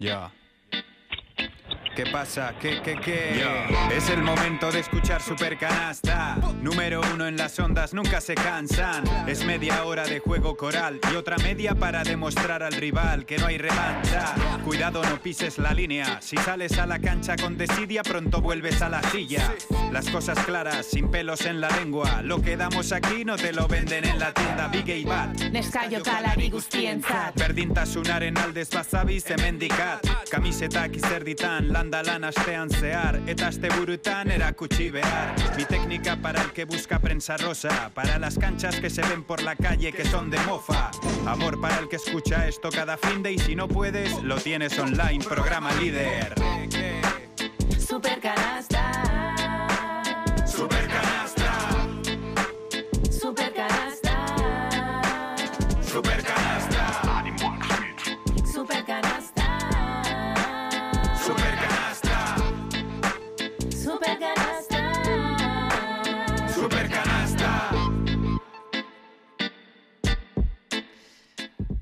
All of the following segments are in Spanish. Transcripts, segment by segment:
Ya. ¿Qué pasa? ¿Qué, qué, qué? Es el momento de escuchar Super Canasta. Número uno en las ondas, nunca se cansan. Es media hora de juego coral y otra media para demostrar al rival que no hay revancha. Cuidado, no pises la línea. Si sales a la cancha con desidia, pronto vuelves a la silla. Las cosas claras, sin pelos en la lengua. Lo que damos aquí no te lo venden en la tienda Big y Bad. Neskaio kalari guztientzat Berdintasunaren aldez bazabiz hemen dikat Kamisetak izerditan landa lan astean zehar Eta asteburutan erakutsi behar. Mi técnica para el que busca prensa rosa Para las canchas que se ven por la calle que son de mofa. Amor para el que escucha esto cada fin de Y si no puedes, lo tienes online, programa líder. Supercanasta Supercanasta,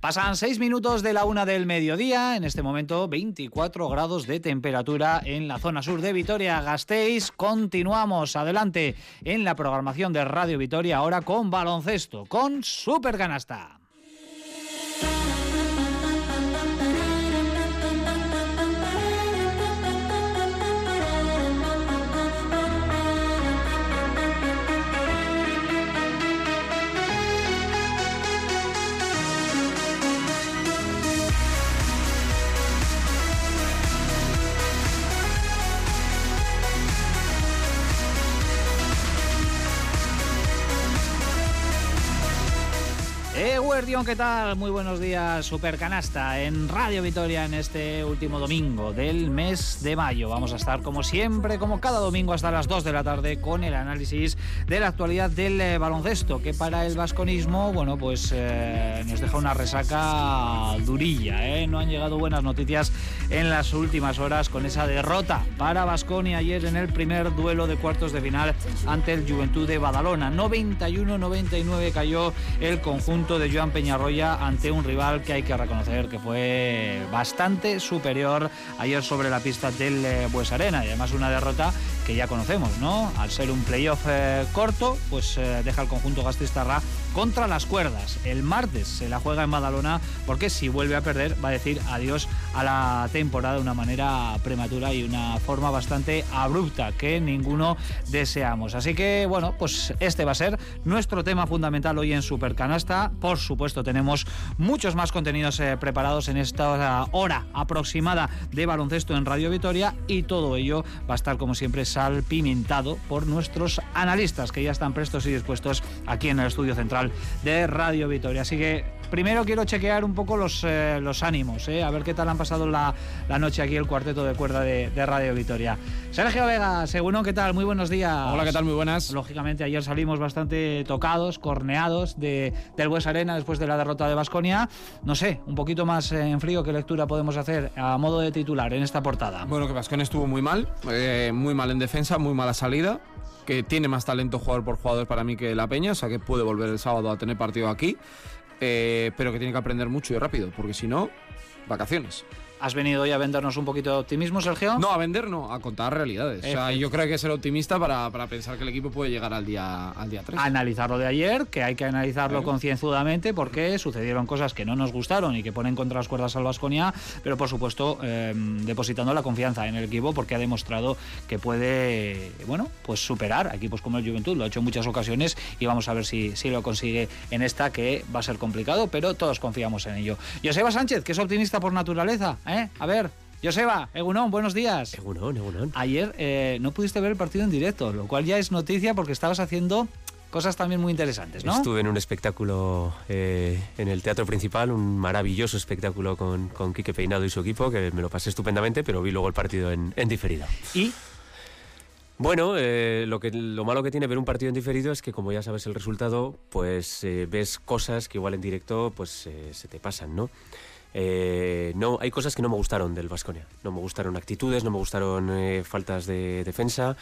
Pasan seis minutos de la una del mediodía, en este momento 24 grados de temperatura en la zona sur de Vitoria-Gasteiz. Continuamos adelante en la programación de Radio Vitoria, ahora con baloncesto, con Supercanasta. Eh, Guardión, ¿qué tal? Muy buenos días, Supercanasta, en Radio Vitoria en este último domingo del mes de mayo. Vamos a estar como siempre, como cada domingo hasta las 2 de la tarde con el análisis de la actualidad del eh, baloncesto, que para el vasconismo, bueno, pues eh, nos deja una resaca durilla, ¿eh? No han llegado buenas noticias en las últimas horas con esa derrota para Vasconia ayer en el primer duelo de cuartos de final ante el Juventud de Badalona. 91-99 cayó el conjunto de Joan Peñarroya ante un rival que hay que reconocer que fue bastante superior ayer sobre la pista del eh, Bues Arena. Y además una derrota que ya conocemos, ¿no? Al ser un playoff eh, corto, pues eh, deja el conjunto Gastistarra contra las cuerdas. El martes se la juega en Badalona porque si vuelve a perder va a decir adiós a la temporada de una manera prematura y una forma bastante abrupta que ninguno deseamos. Así que bueno, pues este va a ser nuestro tema fundamental hoy en Supercanasta. Por supuesto, tenemos muchos más contenidos eh, preparados en esta hora aproximada de baloncesto en Radio Vitoria y todo ello va a estar como siempre salpimentado por nuestros analistas que ya están prestos y dispuestos aquí en el estudio central de Radio Vitoria. Así que primero quiero chequear un poco los, eh, los ánimos, eh, a ver qué tal han pasado la, la noche aquí el cuarteto de cuerda de, de Radio Vitoria. Sergio Vega, según ¿qué tal? Muy buenos días. Hola, ¿qué tal? Muy buenas. Lógicamente ayer salimos bastante tocados, corneados de, del Bues Arena después de la derrota de Basconia. No sé, un poquito más en frío, ¿qué lectura podemos hacer a modo de titular en esta portada? Bueno, que Vascon estuvo muy mal, eh, muy mal en defensa, muy mala salida, que tiene más talento jugador por jugador para mí que la Peña, o sea que puede volver el sábado a tener partido aquí, eh, pero que tiene que aprender mucho y rápido, porque si no, vacaciones. ¿Has venido hoy a vendernos un poquito de optimismo, Sergio? No, a vender no, a contar realidades. O sea, yo creo que hay que ser optimista para, para pensar que el equipo puede llegar al día, al día 3. analizar lo de ayer, que hay que analizarlo Claro. concienzudamente porque sucedieron cosas que no nos gustaron y que ponen contra las cuerdas al Vasconia, pero por supuesto eh, depositando la confianza en el equipo porque ha demostrado que puede, bueno, pues superar a equipos como el Juventud, lo ha hecho en muchas ocasiones y vamos a ver si, si lo consigue en esta que va a ser complicado, pero todos confiamos en ello. Joseba Sánchez, que es optimista por naturaleza, ¿eh? A ver, Joseba, Egunon, buenos días. Egunon, Egunon. Ayer eh, no pudiste ver el partido en directo, lo cual ya es noticia porque estabas haciendo cosas también muy interesantes, ¿no? Estuve en un espectáculo eh, en el teatro principal, un maravilloso espectáculo con, con Quique Peinado y su equipo, que me lo pasé estupendamente, pero vi luego el partido en, en diferido. Y Bueno, eh, lo, que, lo malo que tiene ver un partido en diferido es que como ya sabes el resultado, pues eh, ves cosas que igual en directo pues se te pasan, ¿no? Eh, no, hay cosas que no me gustaron del Vasconia. No me gustaron actitudes, no me gustaron eh, faltas de defensa.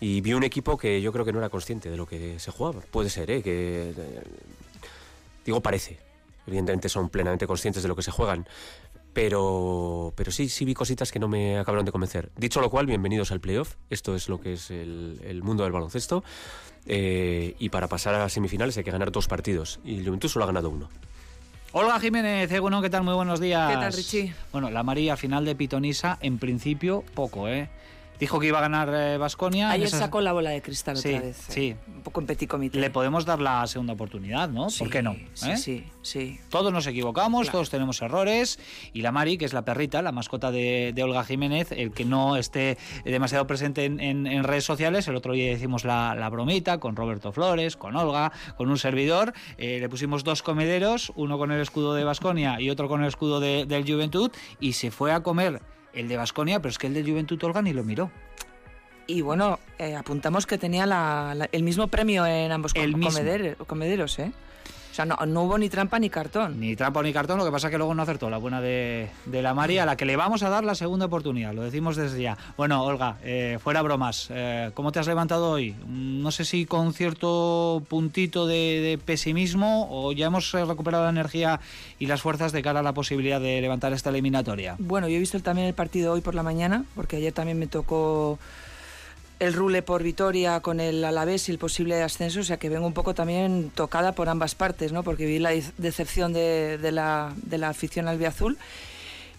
Y vi un equipo que yo creo que no era consciente de lo que se jugaba. Puede ser, ¿eh? Que, eh, digo, parece. Evidentemente son plenamente conscientes de lo que se juegan. pero, pero sí, sí vi cositas que no me acabaron de convencer. Dicho lo cual, bienvenidos al playoff. Esto es lo que es el, mundo del baloncesto. Y para pasar a semifinales hay que ganar dos partidos. Y el Juventud solo ha ganado uno. Olga Jiménez, Egunon, ¿qué tal? Muy buenos días. ¿Qué tal, Richie? Bueno, la María final de Pitonisa, en principio, poco, ¿eh? Dijo que iba a ganar Vasconia. Ayer sacó la bola de cristal Sí, otra vez. sí. eh, Un poco en petit comité. Le podemos dar la segunda oportunidad, ¿no? Sí, ¿Por qué no? Sí, ¿Eh? sí, sí. Todos nos equivocamos, Claro. todos tenemos errores. Y la Mari, que es la perrita, la mascota de, de Olga Jiménez, el que no esté demasiado presente en, en- en redes sociales. El otro día hicimos la, la bromita con Roberto Flores, con Olga, con un servidor. Eh, le pusimos dos comederos, uno con el escudo de Basconia y otro con el escudo de- del Juventud. Y se fue a comer el de Basconia, pero es que el del Juventud Olga ni lo miró. Y bueno, eh, apuntamos que tenía la- la- el mismo premio en ambos com- El mismo. comeder- comederos, ¿eh? O sea, no, no hubo ni trampa ni cartón. Ni trampa ni cartón, lo que pasa es que luego no acertó la buena de, de la Mari, a la que le vamos a dar la segunda oportunidad, lo decimos desde ya. Bueno, Olga, eh, fuera bromas, eh, ¿cómo te has levantado hoy? Mm, No sé si con cierto puntito de, de pesimismo o ya hemos eh, recuperado la energía y las fuerzas de cara a la posibilidad de levantar esta eliminatoria. Bueno, yo he visto también el partido hoy por la mañana, porque ayer también me tocó el rule por Vitoria con el Alavés y el posible ascenso, o sea que vengo un poco también tocada por ambas partes, ¿no? Porque vi la de- decepción de, la, de la afición albiazul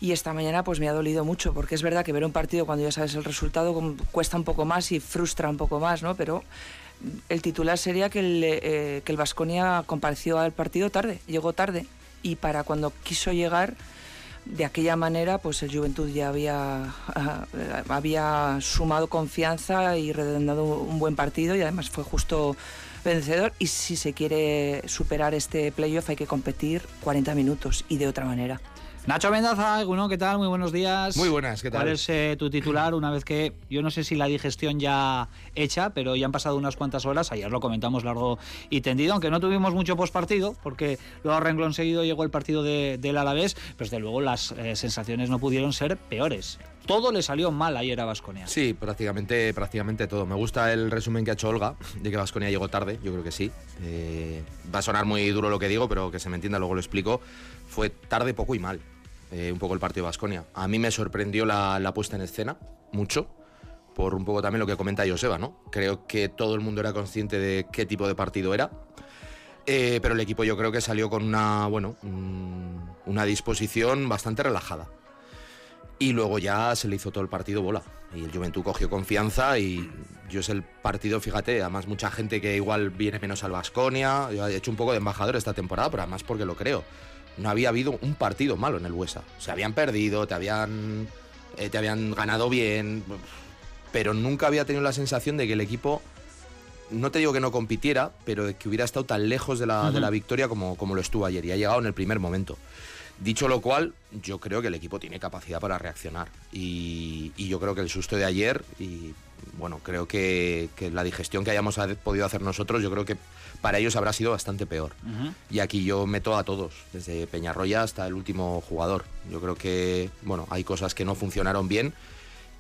y esta mañana pues me ha dolido mucho, porque es verdad que ver un partido cuando ya sabes el resultado cuesta un poco más y frustra un poco más, ¿no? Pero el titular sería que el, eh, que el Vasconia compareció al partido tarde, llegó tarde y para cuando quiso llegar de aquella manera, pues el Juventud ya había, eh, había sumado confianza y redondado un buen partido y además fue justo vencedor. Y si se quiere superar este playoff hay que competir 40 minutos y de otra manera. Nacho Mendaza, ¿qué tal? Muy buenos días. Muy buenas, ¿qué tal? ¿Cuál es eh, tu titular una vez que, yo no sé si la digestión ya hecha, pero ya han pasado unas cuantas horas, ayer lo comentamos largo y tendido, aunque no tuvimos mucho postpartido, porque luego renglón seguido llegó el partido de- del Alavés, pues desde luego las eh, sensaciones no pudieron ser peores. Todo le salió mal ayer a Vasconia. Sí, prácticamente, prácticamente todo. Me gusta el resumen que ha hecho Olga de que Vasconia llegó tarde, yo creo que sí. Eh, va a sonar muy duro lo que digo, pero que se me entienda, luego lo explico. Fue tarde, poco y mal, eh, un poco el partido de Vasconia. A mí me sorprendió la, la puesta en escena, mucho, por un poco también lo que comenta Joseba, ¿no? Creo que todo el mundo era consciente de qué tipo de partido era. Eh, pero el equipo yo creo que salió con una, bueno, mm, una disposición bastante relajada. Y luego ya se le hizo todo el partido bola. Y el Juventud cogió confianza y yo es el partido, fíjate, además mucha gente que igual viene menos al Vasconia. Yo he hecho un poco de embajador esta temporada, pero además porque lo creo. No había habido un partido malo en el Buesa. Se habían perdido, te habían, eh, te habían ganado bien, pero nunca había tenido la sensación de que el equipo, no te digo que no compitiera, pero de que hubiera estado tan lejos de la, de la victoria como, como lo estuvo ayer. Y ha llegado en el primer momento. Dicho lo cual, yo creo que el equipo tiene capacidad para reaccionar. Y, y yo creo que el susto de ayer, y bueno, creo que, que la digestión que hayamos ha- podido hacer nosotros, yo creo que para ellos habrá sido bastante peor. Y aquí yo meto a todos, desde Peñarroya hasta el último jugador. Yo creo que, bueno, hay cosas que no funcionaron bien.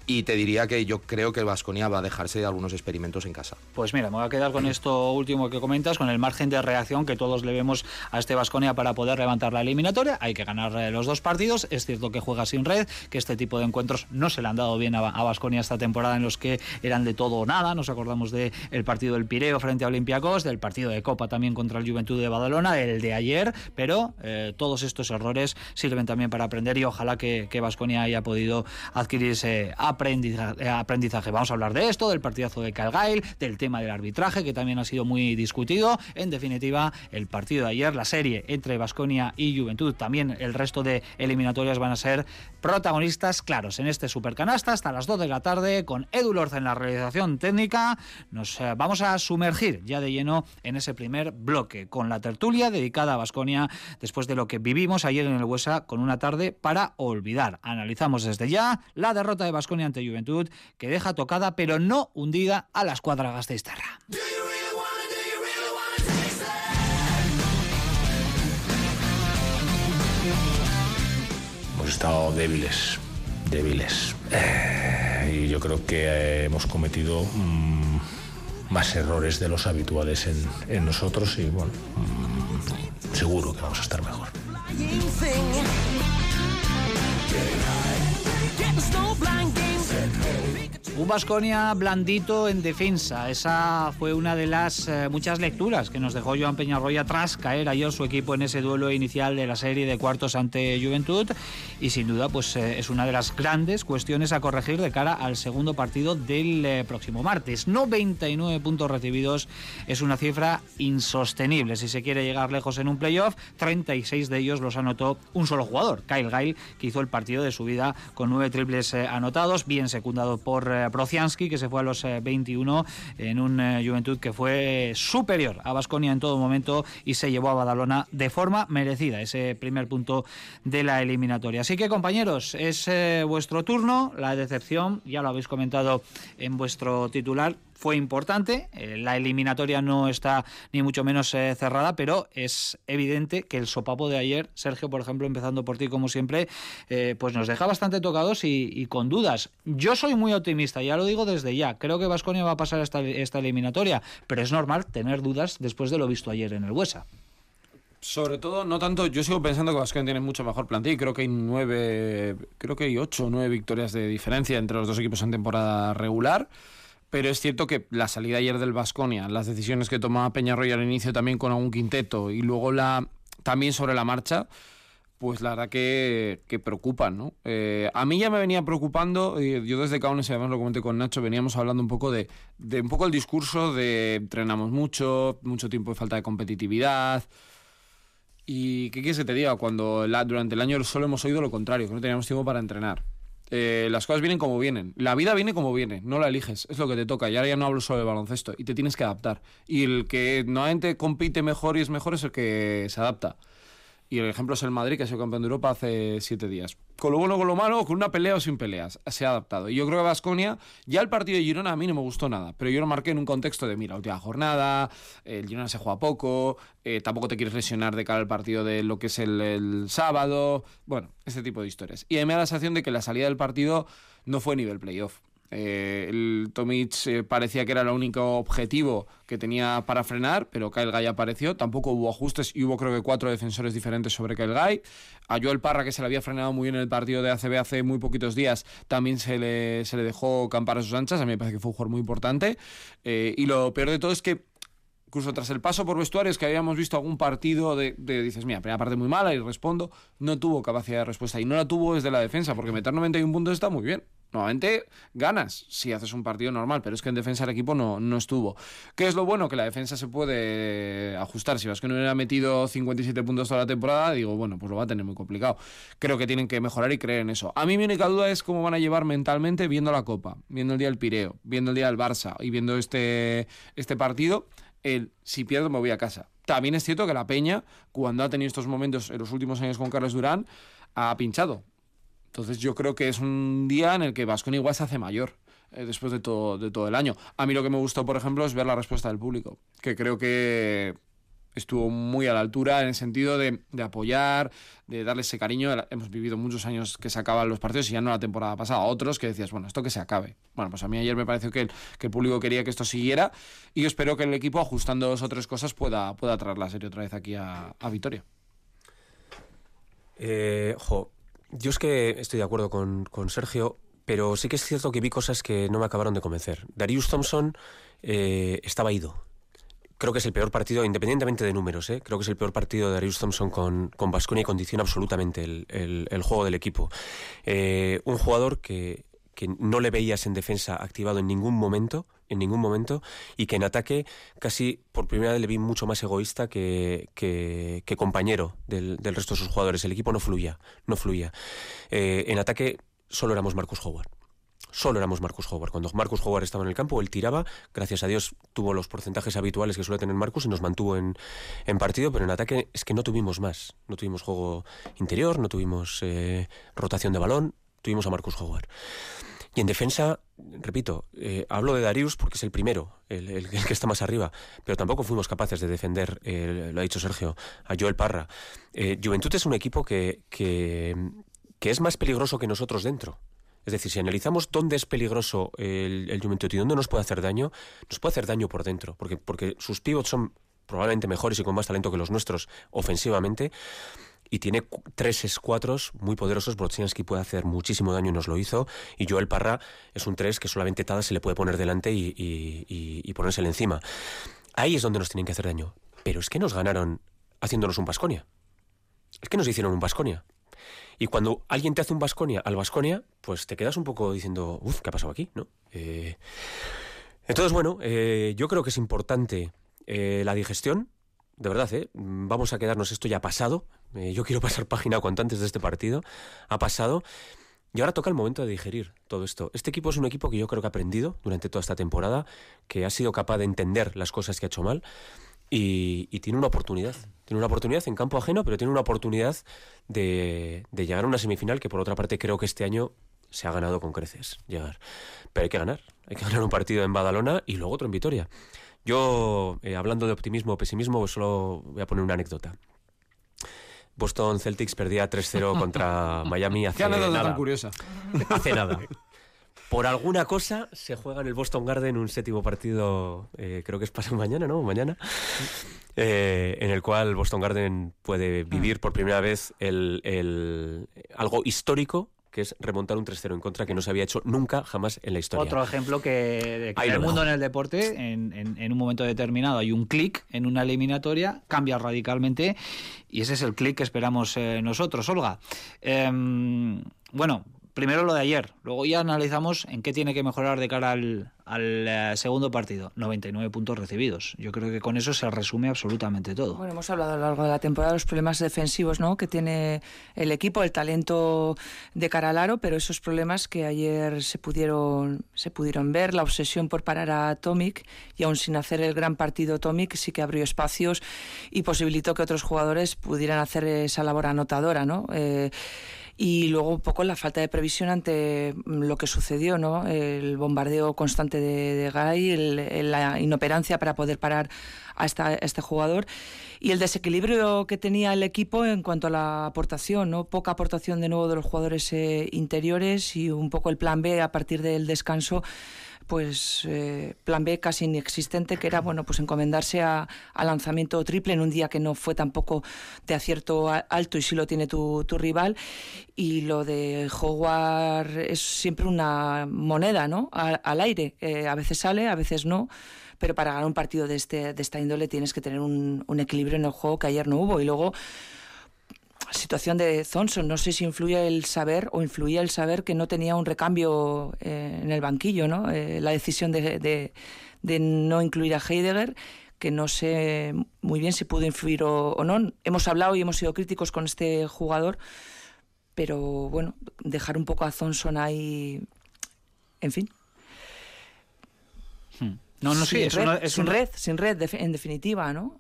Y te diría que yo creo que el Vasconia va a dejarse de algunos experimentos en casa. Pues mira, me voy a quedar con esto último que comentas, con el margen de reacción que todos le vemos a este Vasconia para poder levantar la eliminatoria. Hay que ganar eh, los dos partidos. Es cierto que juega sin red, que este tipo de encuentros no se le han dado bien a Vasconia esta temporada en los que eran de todo o nada. Nos acordamos del el partido del Pireo frente a Olympiacos, del partido de Copa también contra el Juventud de Badalona, el de ayer, pero eh, todos estos errores sirven también para aprender y ojalá que Vasconia haya podido adquirir ese aprendizaje, eh, aprendizaje. Vamos a hablar de esto, del partidazo de Calgail, del tema del arbitraje, que también ha sido muy discutido. En definitiva, el partido de ayer, la serie entre Vasconia y Juventud, también el resto de eliminatorias van a ser protagonistas claros en este supercanasta hasta las 2 de la tarde con Edu Lorza en la realización técnica. Nos eh, vamos a sumergir ya de lleno en ese primer bloque con la tertulia dedicada a Vasconia después de lo que vivimos ayer en el Huesa con una tarde para olvidar. Analizamos desde ya la derrota de Vasconia ante Juventud que deja tocada pero no hundida a la escuadra gasteiztarra. Hemos estado débiles, débiles. Eh, y yo creo que eh, hemos cometido mm, más errores de los habituales en, en nosotros y bueno, mm, seguro que vamos a estar mejor. Un Vasconia blandito en defensa. Esa fue una de las eh, muchas lecturas que nos dejó Joan Peñarroya tras caer ayer su equipo en ese duelo inicial de la serie de cuartos ante Juventud. Y sin duda, pues eh, es una de las grandes cuestiones a corregir de cara al segundo partido del eh, próximo martes. 99 puntos recibidos es una cifra insostenible. Si se quiere llegar lejos en un playoff, 36 de ellos los anotó un solo jugador, Kyle Gail, que hizo el partido de su vida con nueve triples anotados, bien secundado por Prociansky, que se fue a los 21 eh, en un eh, Juventud que fue superior a Basconia en todo momento y se llevó a Badalona de forma merecida ese primer punto de la eliminatoria. Así que compañeros, es eh, vuestro turno, la decepción, ya lo habéis comentado en vuestro titular, fue importante. Eh, la eliminatoria no está ni mucho menos eh, cerrada, pero es evidente que el sopapo de ayer, Sergio, por ejemplo, empezando por ti como siempre, eh, pues nos deja bastante tocados y, con dudas. Yo soy muy optimista, ya lo digo desde ya. Creo que Vasconia va a pasar esta, esta eliminatoria, pero es normal tener dudas después de lo visto ayer en el Huesa. Sobre todo, no tanto, yo sigo pensando que Vasconia tiene mucho mejor plantilla y creo que hay nueve, creo que hay ocho o nueve victorias de diferencia entre los dos equipos en temporada regular. Pero es cierto que la salida ayer del Vasconia, las decisiones que tomaba Peñarroya al inicio también con algún quinteto y luego la también sobre la marcha, pues la verdad que, que preocupan, ¿no? Eh, a mí ya me venía preocupando, yo desde Kaunes, además lo comenté con Nacho, veníamos hablando un poco de, de un poco el discurso de entrenamos mucho, mucho tiempo de falta de competitividad. ¿Y qué quieres que te diga? Cuando durante el año solo hemos oído lo contrario, que no teníamos tiempo para entrenar. Eh, las cosas vienen como vienen. La vida viene como viene, no la eliges, es lo que te toca. Y ahora ya no hablo solo de baloncesto, y te tienes que adaptar. Y el que normalmente compite mejor y es mejor es el que se adapta. Y el ejemplo es el Madrid, que ha sido campeón de Europa hace siete días. Con lo bueno, con lo malo, con una pelea o sin peleas. Se ha adaptado. Y yo creo que Vasconia, ya el partido de Girona a mí no me gustó nada. Pero yo lo marqué en un contexto de, mira, última jornada, el Girona se juega poco, eh, tampoco te quieres lesionar de cara al partido de lo que es el, el sábado. Bueno, este tipo de historias. Y a mí me da la sensación de que la salida del partido no fue nivel playoff. Eh, el Tomic eh, parecía que era el único objetivo que tenía para frenar, pero Kyle Guy apareció. Tampoco hubo ajustes y hubo creo que cuatro defensores diferentes sobre Kyle Guy. A Joel Parra, que se le había frenado muy bien en el partido de ACB hace muy poquitos días, también se le, se le dejó campar a sus anchas. A mí me parece que fue un jugador muy importante. Eh, y lo peor de todo es que incluso tras el paso por vestuarios que habíamos visto algún partido de, de, dices, mira, primera parte muy mala y respondo, no tuvo capacidad de respuesta y no la tuvo desde la defensa, porque meter 91 puntos está muy bien. Normalmente ganas si haces un partido normal, pero es que en defensa el equipo no, no estuvo. ¿Qué es lo bueno? Que la defensa se puede ajustar. Si vas que no hubiera metido 57 puntos toda la temporada, digo, bueno, pues lo va a tener muy complicado. Creo que tienen que mejorar y creer en eso. A mí mi única duda es cómo van a llevar mentalmente viendo la Copa, viendo el día del Pireo, viendo el día del Barça y viendo este, este partido. El si pierdo me voy a casa. También es cierto que la Peña, cuando ha tenido estos momentos en los últimos años con Carlos Durán, ha pinchado entonces yo creo que es un día en el que Vasconi igual se hace mayor eh, después de todo, de todo el año. A mí lo que me gustó, por ejemplo, es ver la respuesta del público, que creo que estuvo muy a la altura en el sentido de, apoyar, de darle ese cariño. Hemos vivido muchos años que se acaban los partidos y ya no la temporada pasada. Otros que decías, bueno, esto que se acabe. Bueno, pues a mí ayer me pareció que el, que el público quería que esto siguiera y yo espero que el equipo, ajustando dos o tres cosas, pueda, pueda traer la serie otra vez aquí a, a Vitoria. Eh, yo es que estoy de acuerdo con, Sergio, pero sí que es cierto que vi cosas que no me acabaron de convencer. Darius Thompson eh, estaba ido. Creo que es el peor partido, independientemente de números, ¿eh? creo que es el peor partido de Darius Thompson con, con y condiciona absolutamente el, juego del equipo. Eh, un jugador que, que no le veías en defensa activado en ningún momento, en ningún momento, y que en ataque casi por primera vez le vi mucho más egoísta que, que, compañero del, resto de sus jugadores. El equipo no fluía, no fluía. Eh, en ataque solo éramos Marcus Howard. Solo éramos Marcus Howard. Cuando Marcus Howard estaba en el campo, él tiraba. Gracias a Dios tuvo los porcentajes habituales que suele tener Marcus y nos mantuvo en, partido, pero en ataque es que no tuvimos más. No tuvimos juego interior, no tuvimos eh, rotación de balón, tuvimos a Marcus Howard. Y en defensa, repito, eh, hablo de Darius porque es el primero, el, que está más arriba, pero tampoco fuimos capaces de defender, eh, lo ha dicho Sergio, a Joel Parra. Eh, Juventud es un equipo que, que, es más peligroso que nosotros dentro. Es decir, si analizamos dónde es peligroso el, el, Juventud y dónde nos puede hacer daño, nos puede hacer daño por dentro, porque, porque sus pivots son probablemente mejores y con más talento que los nuestros ofensivamente y tiene tres escuatros muy poderosos. Brodzianski puede hacer muchísimo daño y nos lo hizo. Y Joel Parra es un tres que solamente Tada se le puede poner delante y, y, encima. Ahí es donde nos tienen que hacer daño. Pero es que nos ganaron haciéndonos un Basconia. Es que nos hicieron un Basconia. Y cuando alguien te hace un Basconia al Basconia, pues te quedas un poco diciendo, uff, ¿qué ha pasado aquí? Eh, entonces, bueno, eh, yo creo que es importante eh, la digestión. De verdad, ¿eh? Mm, vamos a quedarnos, esto ya ha pasado. Eh, yo quiero pasar página cuanto antes de este partido. Ha pasado. Y ahora toca el momento de digerir todo esto. Este equipo es un equipo que yo creo que ha aprendido durante toda esta temporada, que ha sido capaz de entender las cosas que ha hecho mal y, tiene una oportunidad. Tiene una oportunidad en campo ajeno, pero tiene una oportunidad de, de llegar a una semifinal que por otra parte creo que este año se ha ganado con creces llegar. Pero hay que ganar. Hay que ganar un partido en Badalona y luego otro en Vitoria. Yo, eh, hablando de optimismo o pesimismo, pues solo voy a poner una anécdota. Boston Celtics perdía 3-0 contra Miami hace Qué anécdota nada. tan curiosa. Hace nada. Por alguna cosa se juega en el Boston Garden un séptimo partido, eh, creo que es pasado mañana, ¿no? Mañana. eh, en el cual Boston Garden puede vivir por primera vez el, el- algo histórico, que es remontar un 3-0 en contra que no se había hecho nunca, jamás en la historia. Otro ejemplo que, de que Ahí en el mundo en el deporte, en, en- en un momento determinado, hay un clic en una eliminatoria, cambia radicalmente y ese es el clic que esperamos eh, nosotros, Olga. Em, bueno, primero lo de ayer, luego ya analizamos en qué tiene que mejorar de cara al, al, eh, segundo partido. 99 puntos recibidos. Yo creo que con eso se resume absolutamente todo. Bueno, hemos hablado a lo largo de la temporada de los problemas defensivos ¿no? que tiene el equipo, el talento de cara al aro, pero esos problemas que ayer se pudieron, se pudieron ver, la obsesión por parar a Tomic y aún sin hacer el gran partido Tomic sí que abrió espacios y posibilitó que otros jugadores pudieran hacer esa labor anotadora. ¿no? Eh, y luego un poco la falta de previsión ante mm, lo que sucedió, ¿no? El bombardeo constante de, de Gay, el- la inoperancia para poder parar a, esta- este jugador y el desequilibrio que tenía el equipo en cuanto a la aportación, ¿no? Poca aportación de nuevo de los jugadores eh, interiores y un poco el plan B a partir del descanso pues eh, plan B casi inexistente, que era bueno pues encomendarse a, lanzamiento triple en un día que no fue tampoco de acierto alto y sí lo tiene tu, tu rival. Y lo de Howard es siempre una moneda, ¿no? Al aire. Eh, a veces sale, a veces no. Pero para ganar un partido de, este, de esta índole tienes que tener un, un equilibrio en el juego que ayer no hubo. Y luego situación de Thompson. No sé si influye el saber o influía el saber que no tenía un recambio eh, en el banquillo, ¿no? Eh, la decisión de, de- de no incluir a Heidegger, que no sé muy bien si pudo influir o, o no. Hemos hablado y hemos sido críticos con este jugador, pero bueno, dejar un poco a Thompson ahí, en fin. No, no, sí, sin es red, es sin red, sin red, en definitiva, ¿no?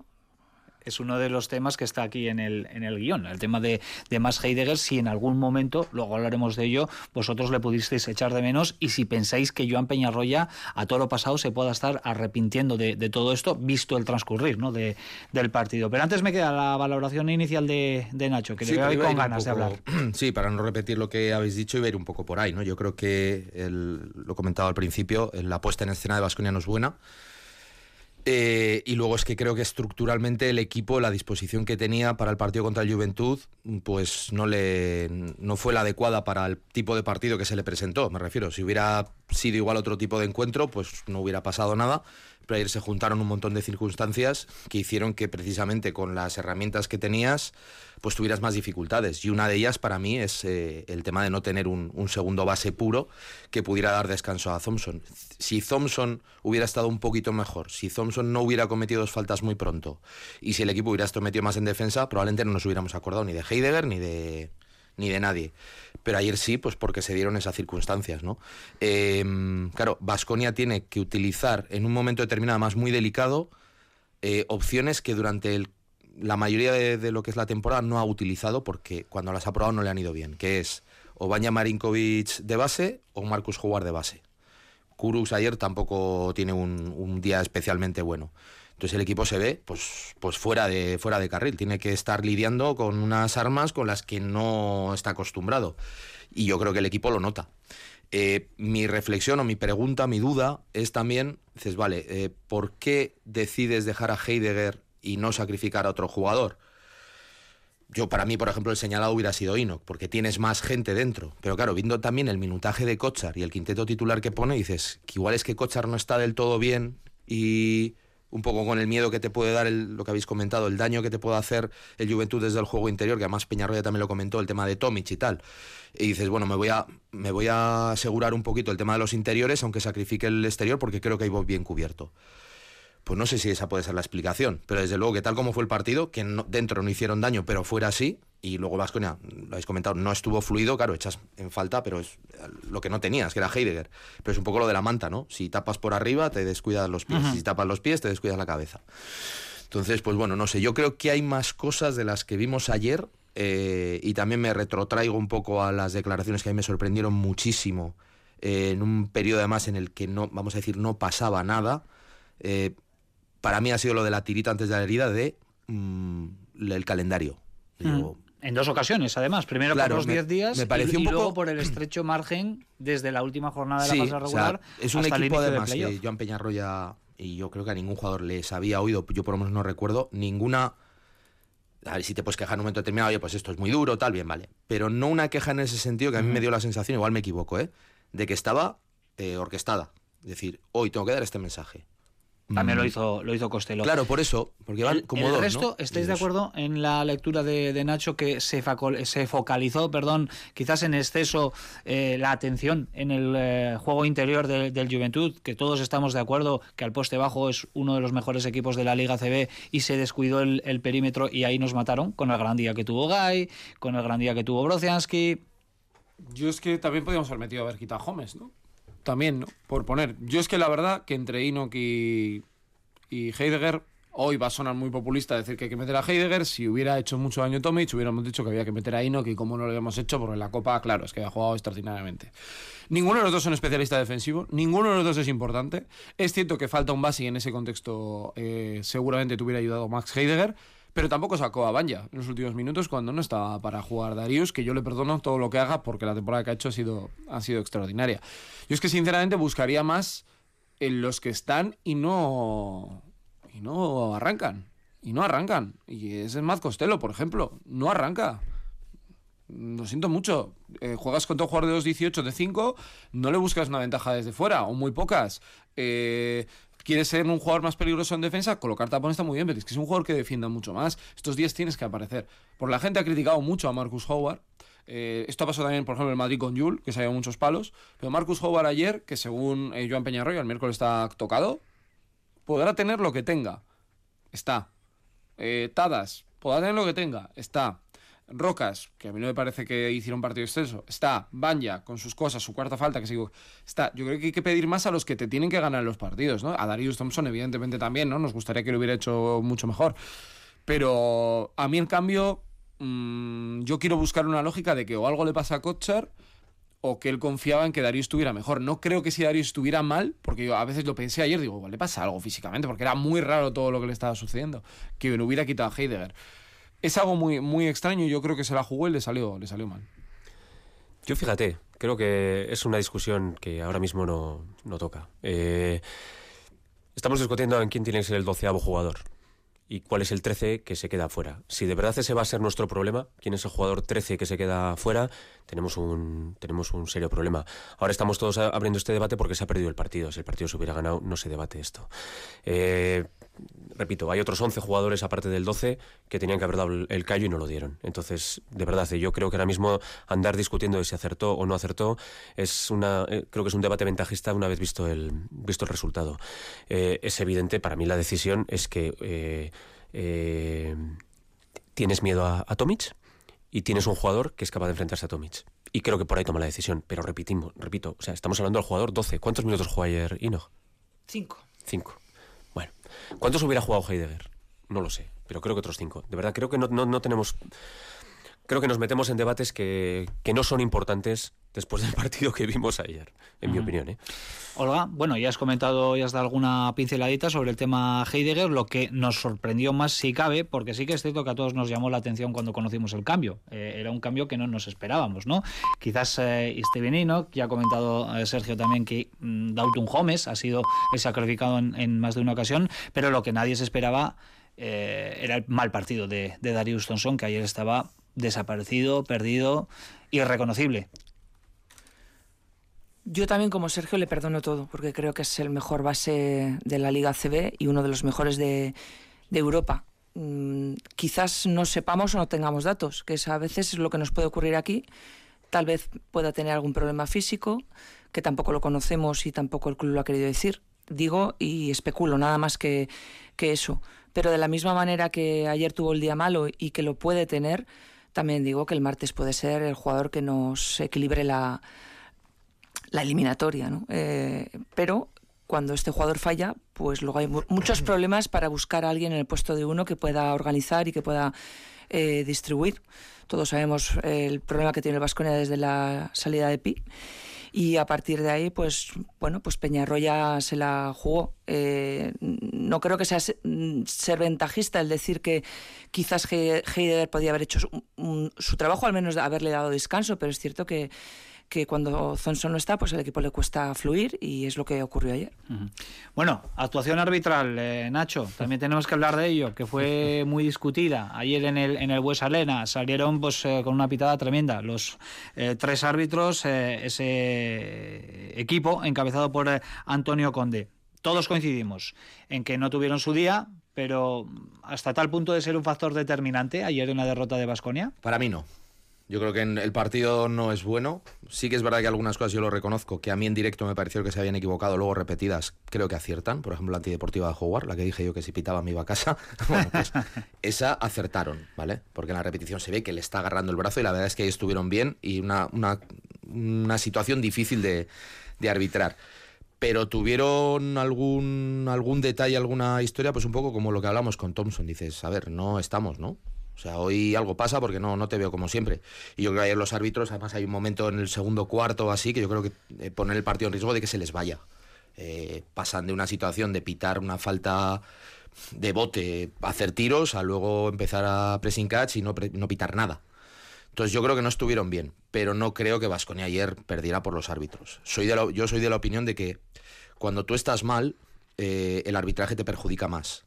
Es uno de los temas que está aquí en el, en el guion, el tema de, de más Heidegger, si en algún momento, luego hablaremos de ello, vosotros le pudisteis echar de menos y si pensáis que Joan Peñarroya a todo lo pasado se pueda estar arrepintiendo de, de todo esto, visto el transcurrir ¿no? de, del partido. Pero antes me queda la valoración inicial de, de Nacho, que Sí, le veo con ganas de hablar. Sí, para no repetir lo que habéis dicho, a ir un poco por ahí, ¿no? Yo creo que, el- lo comentaba al principio, la puesta en escena de Vasconia no es buena. Eh, y luego es que creo que estructuralmente el equipo, la disposición que tenía para el partido contra el Juventud, pues no le no fue la adecuada para el tipo de partido que se le presentó. Me refiero, si hubiera sido igual otro tipo de encuentro, pues no hubiera pasado nada. Se juntaron un montón de circunstancias que hicieron que precisamente con las herramientas que tenías, pues tuvieras más dificultades. Y una de ellas para mí es eh, el tema de no tener un, un segundo base puro que pudiera dar descanso a Thompson. Si Thompson hubiera estado un poquito mejor, si Thompson no hubiera cometido dos faltas muy pronto y si el equipo hubiera estado metido más en defensa, probablemente no nos hubiéramos acordado ni de Heidegger ni de, ni de nadie. Pero ayer sí, pues porque se dieron esas circunstancias, ¿no? Eh, claro, Vasconia tiene que utilizar en un momento determinado, más muy delicado, eh, opciones que durante el- la mayoría de, lo que es la temporada no ha utilizado porque cuando las ha probado no le han ido bien, que es o Vanya Marinkovic de base o Marcus Howard de base. Kurux ayer tampoco tiene un día especialmente bueno. Entonces el equipo se ve pues, pues fuera, de, fuera de carril. Tiene que estar lidiando con unas armas con las que no está acostumbrado. Y yo creo que el equipo lo nota. Eh, mi reflexión o mi pregunta, mi duda es también, dices, vale, eh, ¿por qué decides dejar a Heidegger y no sacrificar a otro jugador? yo para mí, por ejemplo, el señalado hubiera sido Enoch, porque tienes más gente dentro. Pero claro, viendo también el minutaje de Kochar y el quinteto titular que pone, dices que igual es que Kochar no está del todo bien y un poco con el miedo que te puede dar el- lo que habéis comentado, el daño que te puede hacer el Juventud desde el juego interior, que además Peñarroya también lo comentó, el tema de Tomic y tal. Y dices, bueno, me voy a me voy a asegurar un poquito el tema de los interiores, aunque sacrifique el exterior, porque creo que ahí voy bien cubierto. Pues no sé si esa puede ser la explicación, pero desde luego que tal como fue el partido, que no- dentro no hicieron daño, pero fuera así, y luego Vasconia, lo habéis comentado, no estuvo fluido, claro, echas en falta, pero es lo que no tenías, que era Heidegger. Pero es un poco lo de la manta, ¿no? Si tapas por arriba, te descuidas los pies, si tapas los pies, te descuidas la cabeza. Entonces, pues bueno, no sé, yo creo que hay más cosas de las que vimos ayer eh, y también me retrotraigo un poco a las declaraciones que a mí me sorprendieron muchísimo eh, en un periodo además en el que no, vamos a decir, no pasaba nada. Eh, para mí ha sido lo de la tirita antes de la herida de mm, el calendario. Digo, En dos ocasiones, además. Primero Claro, por los me- 10 días me pareció y, un poco- luego por el estrecho margen desde la última jornada de Sí, la fase o regular sea, es un hasta equipo además que Joan Peñarroya y yo creo que a ningún jugador les había oído, yo por lo menos no recuerdo ninguna a ver si te puedes quejar en un momento determinado, oye, pues esto es muy duro, tal, bien, vale. Pero no una queja en ese sentido que a mí me dio la sensación, igual me equivoco, ¿eh? De que estaba eh, orquestada. Es decir, hoy tengo que dar este mensaje. También Mm, lo hizo, lo hizo Costello. Claro, por eso, porque van el, como el dos, resto, ¿no? ¿estáis de acuerdo en la lectura de, de Nacho que se, facol- se focalizó, perdón, quizás en exceso eh, la atención en el eh, juego interior de- del Juventud, que todos estamos de acuerdo que al poste bajo es uno de los mejores equipos de la Liga CB y se descuidó el, el perímetro y ahí nos mataron con el gran día que tuvo Guy, con el gran día que tuvo Brociansky. Yo es que también podríamos haber metido a ver quitado a Gómez, ¿no? También, ¿no? Por poner. Yo es que la verdad que entre Enoch y, y Heidegger, hoy va a sonar muy populista decir que hay que meter a Heidegger. Si hubiera hecho mucho daño Tomic, hubiéramos dicho que había que meter a Enoch y como no lo habíamos hecho, porque en la Copa, claro, es que ha jugado extraordinariamente. Ninguno de los dos son especialista defensivo, ninguno de los dos es importante. Es cierto que falta un base y en ese contexto eh, seguramente te hubiera ayudado Max Heidegger. Pero tampoco sacó a Banja en los últimos minutos cuando no estaba para jugar Darius, que yo le perdono todo lo que haga porque la temporada que ha hecho ha sido, ha sido extraordinaria. Yo es que sinceramente buscaría más en los que están y no, y no arrancan. Y no arrancan. Y es el Matt Costello, por ejemplo. No arranca. Lo siento mucho. Eh, juegas contra un jugador de 2-18 de 5, no le buscas una ventaja desde fuera, o muy pocas. Eh, ¿Quieres ser un jugador más peligroso en defensa? Colocar tapón está muy bien, pero es que es un jugador que defienda mucho más. Estos días tienes que aparecer. Por la gente ha criticado mucho a Marcus Howard. Eh, esto pasó también, por ejemplo, en Madrid con Yul, que se ha llevado muchos palos. Pero Marcus Howard ayer, que según eh, Joan Peñarroya, el miércoles está tocado, podrá tener lo que tenga. Está. Eh, Tadas, podrá tener lo que tenga. Está. Rocas, que a mí no me parece que hiciera un partido extenso. Está. Banja, con sus cosas, su cuarta falta, que sigo. Está. Yo creo que hay que pedir más a los que te tienen que ganar los partidos, ¿no? A Darius Thompson, evidentemente, también, ¿no? Nos gustaría que lo hubiera hecho mucho mejor. Pero a mí, en cambio, mm, yo quiero buscar una lógica de que o algo le pasa a Kochar o que él confiaba en que Darius estuviera mejor. No creo que si Darius estuviera mal, porque yo a veces lo pensé ayer, digo, le pasa algo físicamente, porque era muy raro todo lo que le estaba sucediendo, que me hubiera quitado a Heidegger. Es algo muy, muy extraño yo creo que se la jugó y le salió, le salió mal. Yo fíjate, creo que es una discusión que ahora mismo no, no toca. Eh, estamos discutiendo en quién tiene que ser el doceavo jugador y cuál es el 13 que se queda fuera. Si de verdad ese va a ser nuestro problema, quién es el jugador 13 que se queda fuera, tenemos un, tenemos un serio problema. Ahora estamos todos abriendo este debate porque se ha perdido el partido. Si el partido se hubiera ganado, no se debate esto. Eh, repito, hay otros 11 jugadores aparte del 12 que tenían que haber dado el, callo y no lo dieron. Entonces, de verdad, yo creo que ahora mismo andar discutiendo de si acertó o no acertó es una, eh, creo que es un debate ventajista una vez visto el, visto el resultado. Eh, es evidente, para mí la decisión es que eh, eh, tienes miedo a, a Tomic y tienes un jugador que es capaz de enfrentarse a Tomic. Y creo que por ahí toma la decisión. Pero repetimos, repito, o sea, estamos hablando del jugador 12. ¿Cuántos minutos jugó ayer Inoch? Cinco. Cinco. Bueno, ¿cuántos hubiera jugado Heidegger? No lo sé, pero creo que otros cinco. De verdad, creo que no, no, no tenemos... Creo que nos metemos en debates que, que no son importantes después del partido que vimos ayer, en mi opinión. ¿eh? Olga, bueno, ya has comentado, ya has dado alguna pinceladita sobre el tema Heidegger, lo que nos sorprendió más si cabe, porque sí que es cierto que a todos nos llamó la atención cuando conocimos el cambio. Eh, era un cambio que no nos esperábamos, ¿no? Quizás eh, Steven Enoch, ya ha comentado eh, Sergio también que mm, Dalton Holmes ha sido el sacrificado en, en más de una ocasión, pero lo que nadie se esperaba eh, era el mal partido de, de Darius Thompson, que ayer estaba desaparecido, perdido, irreconocible. Yo también, como Sergio, le perdono todo, porque creo que es el mejor base de la Liga CB y uno de los mejores de, Europa. Mm, quizás no sepamos o no tengamos datos, que es a veces es lo que nos puede ocurrir aquí. Tal vez pueda tener algún problema físico, que tampoco lo conocemos y tampoco el club lo ha querido decir. Digo y especulo, nada más que eso. Pero de la misma manera que ayer tuvo el día malo y que lo puede tener, también digo que el martes puede ser el jugador que nos equilibre la, la eliminatoria, ¿no? Eh, pero cuando este jugador falla, pues luego hay mu- muchos problemas para buscar a alguien en el puesto de uno que pueda organizar y que pueda eh, distribuir. Todos sabemos eh, el problema que tiene el Vasconia desde la salida de Pi. Y a partir de ahí, pues bueno, pues Peñarroya se la jugó. Eh, no creo que sea se- mm, ser ventajista el decir que quizás He- Heidegger podía haber hecho su, su trabajo, al menos haberle dado descanso, pero es cierto que, que cuando Thompson no está, pues al equipo le cuesta fluir y es lo que ocurrió ayer. Bueno, actuación arbitral, eh, Nacho, también tenemos que hablar de ello, que fue muy discutida. Ayer en el, en el Bues salieron pues, eh, con una pitada tremenda los eh, tres árbitros, eh, ese equipo encabezado por eh, Antonio Conde. Todos coincidimos en que no tuvieron su día, pero hasta tal punto de ser un factor determinante ayer en la derrota de Basconia. Para mí no. Yo creo que en el partido no es bueno. Sí que es verdad que algunas cosas yo lo reconozco, que a mí en directo me pareció que se habían equivocado, luego repetidas creo que aciertan. Por ejemplo, la antideportiva de Howard, la que dije yo que si pitaba me iba a casa. Bueno, pues esa acertaron, ¿vale? Porque en la repetición se ve que le está agarrando el brazo y la verdad es que ahí estuvieron bien y una, una, una situación difícil de, de arbitrar. Pero tuvieron algún, algún detalle, alguna historia, pues un poco como lo que hablamos con Thompson. Dices, a ver, no estamos, ¿no? O sea, hoy algo pasa porque no, no te veo como siempre. Y yo creo que ayer los árbitros, además hay un momento en el segundo cuarto así, que yo creo que eh, ponen el partido en riesgo de que se les vaya. Eh, pasan de una situación de pitar una falta de bote, hacer tiros, a luego empezar a pressing catch y no, no pitar nada. Entonces yo creo que no estuvieron bien, pero no creo que Vasconia ayer perdiera por los árbitros. Soy de la- yo soy de la opinión de que cuando tú estás mal, eh, el arbitraje te perjudica más.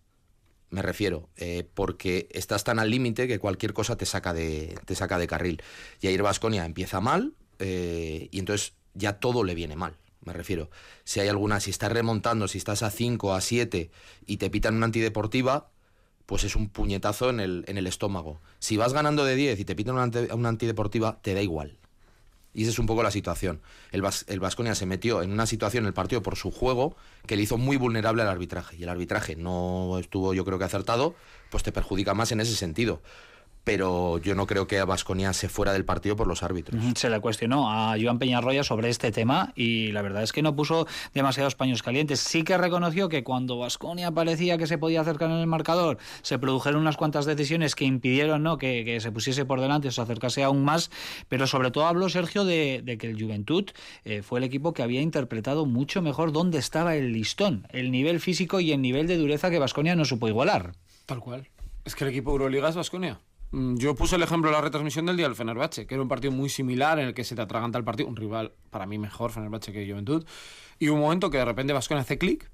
Me refiero, eh, porque estás tan al límite que cualquier cosa te saca de, te saca de carril. Y ayer Vasconia empieza mal eh, y entonces ya todo le viene mal. Me refiero, si hay alguna, si estás remontando, si estás a 5, a 7 y te pitan una antideportiva, pues es un puñetazo en el, en el estómago. Si vas ganando de 10 y te pitan una, una antideportiva, te da igual. Y esa es un poco la situación. El, Vasconia se metió en una situación en el partido por su juego que le hizo muy vulnerable al arbitraje. Y el arbitraje no estuvo, yo creo que acertado, pues te perjudica más en ese sentido. Pero yo no creo que a Vasconia se fuera del partido por los árbitros. Se le cuestionó a Joan Peñarroya sobre este tema y la verdad es que no puso demasiados paños calientes. Sí que reconoció que cuando Vasconia parecía que se podía acercar en el marcador, se produjeron unas cuantas decisiones que impidieron ¿no? que, que se pusiese por delante o se acercase aún más, pero sobre todo habló Sergio de, de que el Juventud eh, fue el equipo que había interpretado mucho mejor dónde estaba el listón, el nivel físico y el nivel de dureza que Vasconia no supo igualar. Tal cual. Es que el equipo Euroliga es Vasconia. Yo puse el ejemplo de la retransmisión del día del Fenerbahce, que era un partido muy similar en el que se te atraganta el partido, un rival para mí mejor Fenerbahce que Juventud, y un momento que de repente Vasconia hace clic,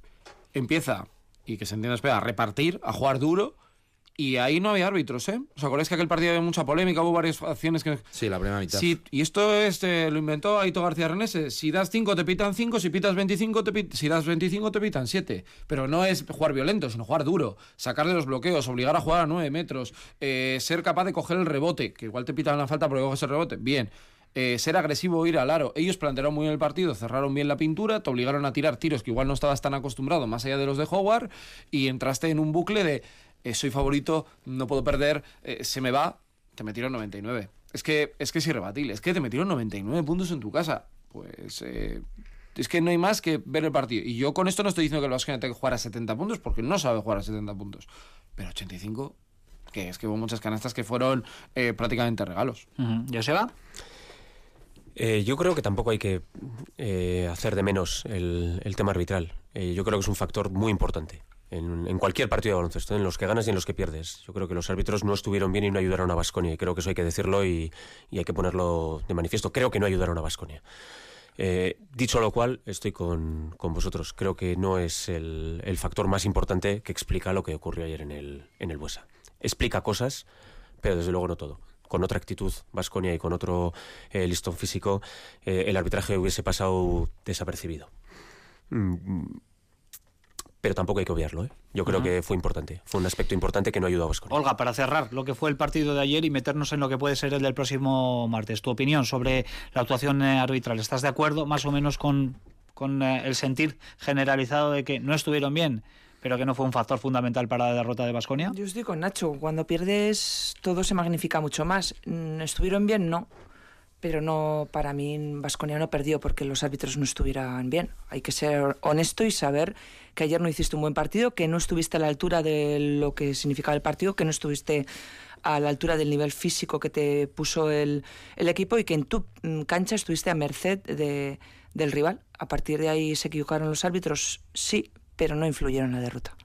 empieza, y que se entienda, espera, a repartir, a jugar duro, y ahí no había árbitros, ¿eh? ¿Os acordáis que aquel partido había mucha polémica, hubo varias acciones que... Sí, la primera mitad. Sí, y esto es, eh, lo inventó Aito García Renese. Si das 5 te pitan 5, si pitas 25 te pit- si das 25 te pitan 7. Pero no es jugar violento, sino jugar duro, sacar de los bloqueos, obligar a jugar a 9 metros, eh, ser capaz de coger el rebote, que igual te pitan la falta porque coges el rebote. Bien. Eh, ser agresivo, ir al aro. Ellos plantearon muy bien el partido, cerraron bien la pintura, te obligaron a tirar tiros que igual no estabas tan acostumbrado, más allá de los de Howard, y entraste en un bucle de eh, soy favorito, no puedo perder, eh, se me va, te metieron 99. Es que, es que es irrebatible, es que te metieron 99 puntos en tu casa. Pues eh, es que no hay más que ver el partido. Y yo con esto no estoy diciendo que el Vasconia tenga que jugar a 70 puntos, porque no sabe jugar a 70 puntos. Pero 85, que es que hubo muchas canastas que fueron eh, prácticamente regalos. Ujú. ¿Joseba? Eh, yo creo que tampoco hay que eh, hacer de menos el, el tema arbitral. Eh, yo creo que es un factor muy importante en, en cualquier partido de baloncesto, en los que ganas y en los que pierdes. Yo creo que los árbitros no estuvieron bien y no ayudaron a Basconia. Y creo que eso hay que decirlo y, y hay que ponerlo de manifiesto. Creo que no ayudaron a Basconia. Eh, dicho lo cual, estoy con, con vosotros. Creo que no es el, el, factor más importante que explica lo que ocurrió ayer en el, en el Buesa. Explica cosas, pero desde luego no todo. Con otra actitud Vasconia y con otro eh, listón físico, eh, el arbitraje hubiese pasado desapercibido. Mm, pero tampoco hay que obviarlo. ¿eh? Yo creo uh -huh. que fue importante, fue un aspecto importante que no ayudó a Vasconia. Olga, para cerrar lo que fue el partido de ayer y meternos en lo que puede ser el del próximo martes, tu opinión sobre la actuación eh, arbitral. ¿Estás de acuerdo más o menos con, con eh, el sentir generalizado de que no estuvieron bien? pero que no fue un factor fundamental para la derrota de Basconia. Yo estoy con Nacho. Cuando pierdes, todo se magnifica mucho más. Mm, ¿Estuvieron bien? No. Pero no, para mí, Basconia no perdió porque los árbitros no estuvieran bien. Hay que ser honesto y saber que ayer no hiciste un buen partido, que no estuviste a la altura de lo que significaba el partido, que no estuviste a la altura del nivel físico que te puso el, equipo y que en tu mm, cancha estuviste a merced de, del rival. A partir de ahí se equivocaron los árbitros, sí, pero no influyeron en la derrota.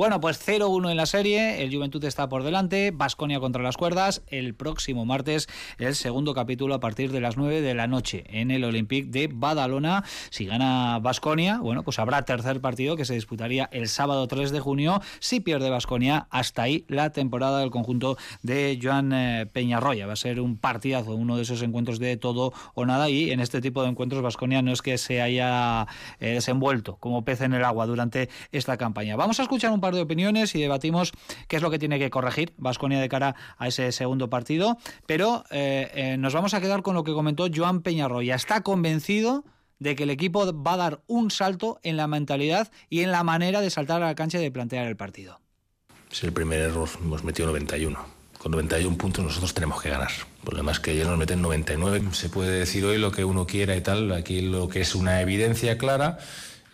Bueno, pues 0-1 en la serie, el Juventud está por delante, Basconia contra las cuerdas, el próximo martes el segundo capítulo a partir de las 9 de la noche en el Olympique de Badalona. Si gana Basconia, bueno, pues habrá tercer partido que se disputaría el sábado 3 de junio. Si pierde Basconia, hasta ahí la temporada del conjunto de Joan eh, Peñarroya. Va a ser un partidazo, uno de esos encuentros de todo o nada y en este tipo de encuentros Basconia no es que se haya eh, desenvuelto como pez en el agua durante esta campaña. Vamos a escuchar un par de opiniones y debatimos qué es lo que tiene que corregir Vasconia de cara a ese segundo partido, pero eh, eh, nos vamos a quedar con lo que comentó Joan Peñarroya. Está convencido de que el equipo va a dar un salto en la mentalidad y en la manera de saltar a la cancha y de plantear el partido. Es el primer error, hemos metido 91. Con 91 puntos nosotros tenemos que ganar. El problema es que ayer nos meten 99. Se puede decir hoy lo que uno quiera y tal. Aquí lo que es una evidencia clara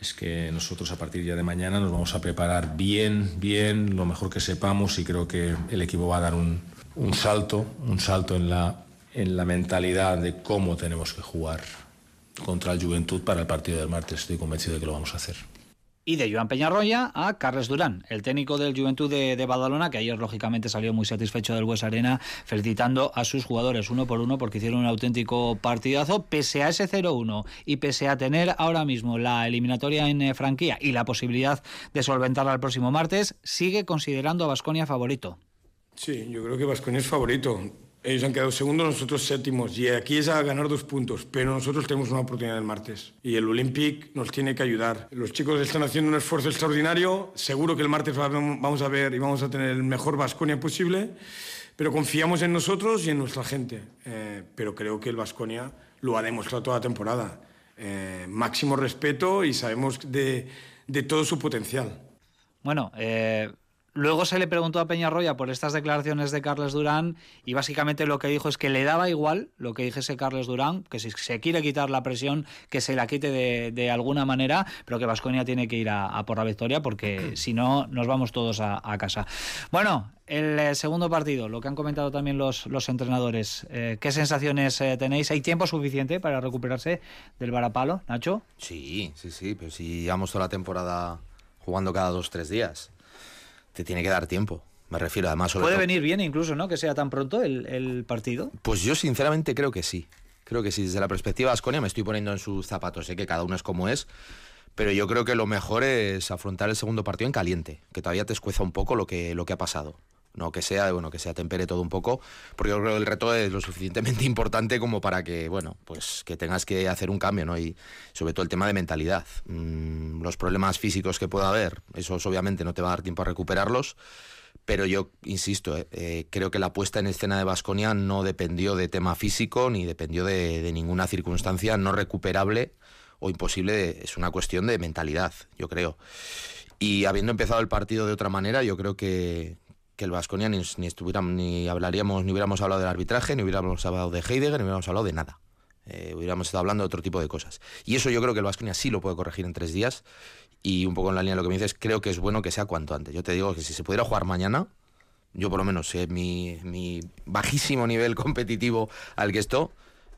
es que nosotros a partir ya de mañana nos vamos a preparar bien, bien, lo mejor que sepamos y creo que el equipo va a dar un, salto, un salto en la, en la mentalidad de cómo tenemos que jugar contra el Juventud para el partido del martes. Estoy convencido de que lo vamos a hacer y de Joan Peñarroya a Carles Durán, el técnico del Juventud de, Badalona, que ayer lógicamente salió muy satisfecho del Bues Arena, felicitando a sus jugadores uno por uno porque hicieron un auténtico partidazo, pese a ese 0-1 y pese a tener ahora mismo la eliminatoria en eh, franquía y la posibilidad de solventarla el próximo martes, sigue considerando a Vasconia favorito. Sí, yo creo que Vasconia es favorito. Ellos han quedado segundos, nosotros séptimos. Y aquí es a ganar dos puntos. Pero nosotros tenemos una oportunidad el martes. Y el Olympic nos tiene que ayudar. Los chicos están haciendo un esfuerzo extraordinario. Seguro que el martes vamos a ver y vamos a tener el mejor Vasconia posible. Pero confiamos en nosotros y en nuestra gente. Eh, pero creo que el Vasconia lo ha demostrado toda la temporada. Eh, máximo respeto y sabemos de, de todo su potencial. Bueno, eh Luego se le preguntó a Peñarroya por estas declaraciones de Carles Durán y básicamente lo que dijo es que le daba igual lo que dijese Carles Durán, que si se quiere quitar la presión, que se la quite de, de alguna manera, pero que Vasconia tiene que ir a, a, por la victoria porque si no nos vamos todos a, a casa. Bueno, el eh, segundo partido, lo que han comentado también los, los entrenadores, eh, ¿qué sensaciones eh, tenéis? ¿Hay tiempo suficiente para recuperarse del varapalo, Nacho? Sí, sí, sí, pero si llevamos toda la temporada jugando cada dos, tres días te tiene que dar tiempo. Me refiero además sobre Puede venir bien incluso, ¿no? Que sea tan pronto el, el, partido. Pues yo sinceramente creo que sí. Creo que sí. Desde la perspectiva de Asconia me estoy poniendo en sus zapatos. Sé que cada uno es como es. Pero yo creo que lo mejor es afrontar el segundo partido en caliente. Que todavía te escueza un poco lo que, lo que ha pasado. No que sea, bueno, que se atempere todo un poco. Porque yo creo que el reto es lo suficientemente importante como para que, bueno, pues que tengas que hacer un cambio, ¿no? Y sobre todo el tema de mentalidad. Mm, los problemas físicos que pueda haber, esos obviamente no te va a dar tiempo a recuperarlos pero yo insisto, eh, eh, creo que la puesta en escena de Vasconia no dependió de tema físico ni dependió de, de, ninguna circunstancia no recuperable o imposible, es una cuestión de mentalidad, yo creo. Y habiendo empezado el partido de otra manera, yo creo que, que el Vasconia ni, ni, ni hablaríamos, ni hubiéramos hablado del arbitraje, ni hubiéramos hablado de Heidegger, ni hubiéramos hablado de nada. Eh, hubiéramos estado hablando de otro tipo de cosas. Y eso yo creo que el Vasconia sí lo puede corregir en tres días. Y un poco en la línea de lo que me dices, creo que es bueno que sea cuanto antes. Yo te digo que si se pudiera jugar mañana, yo por lo menos, eh, mi, mi, bajísimo nivel competitivo al que estoy,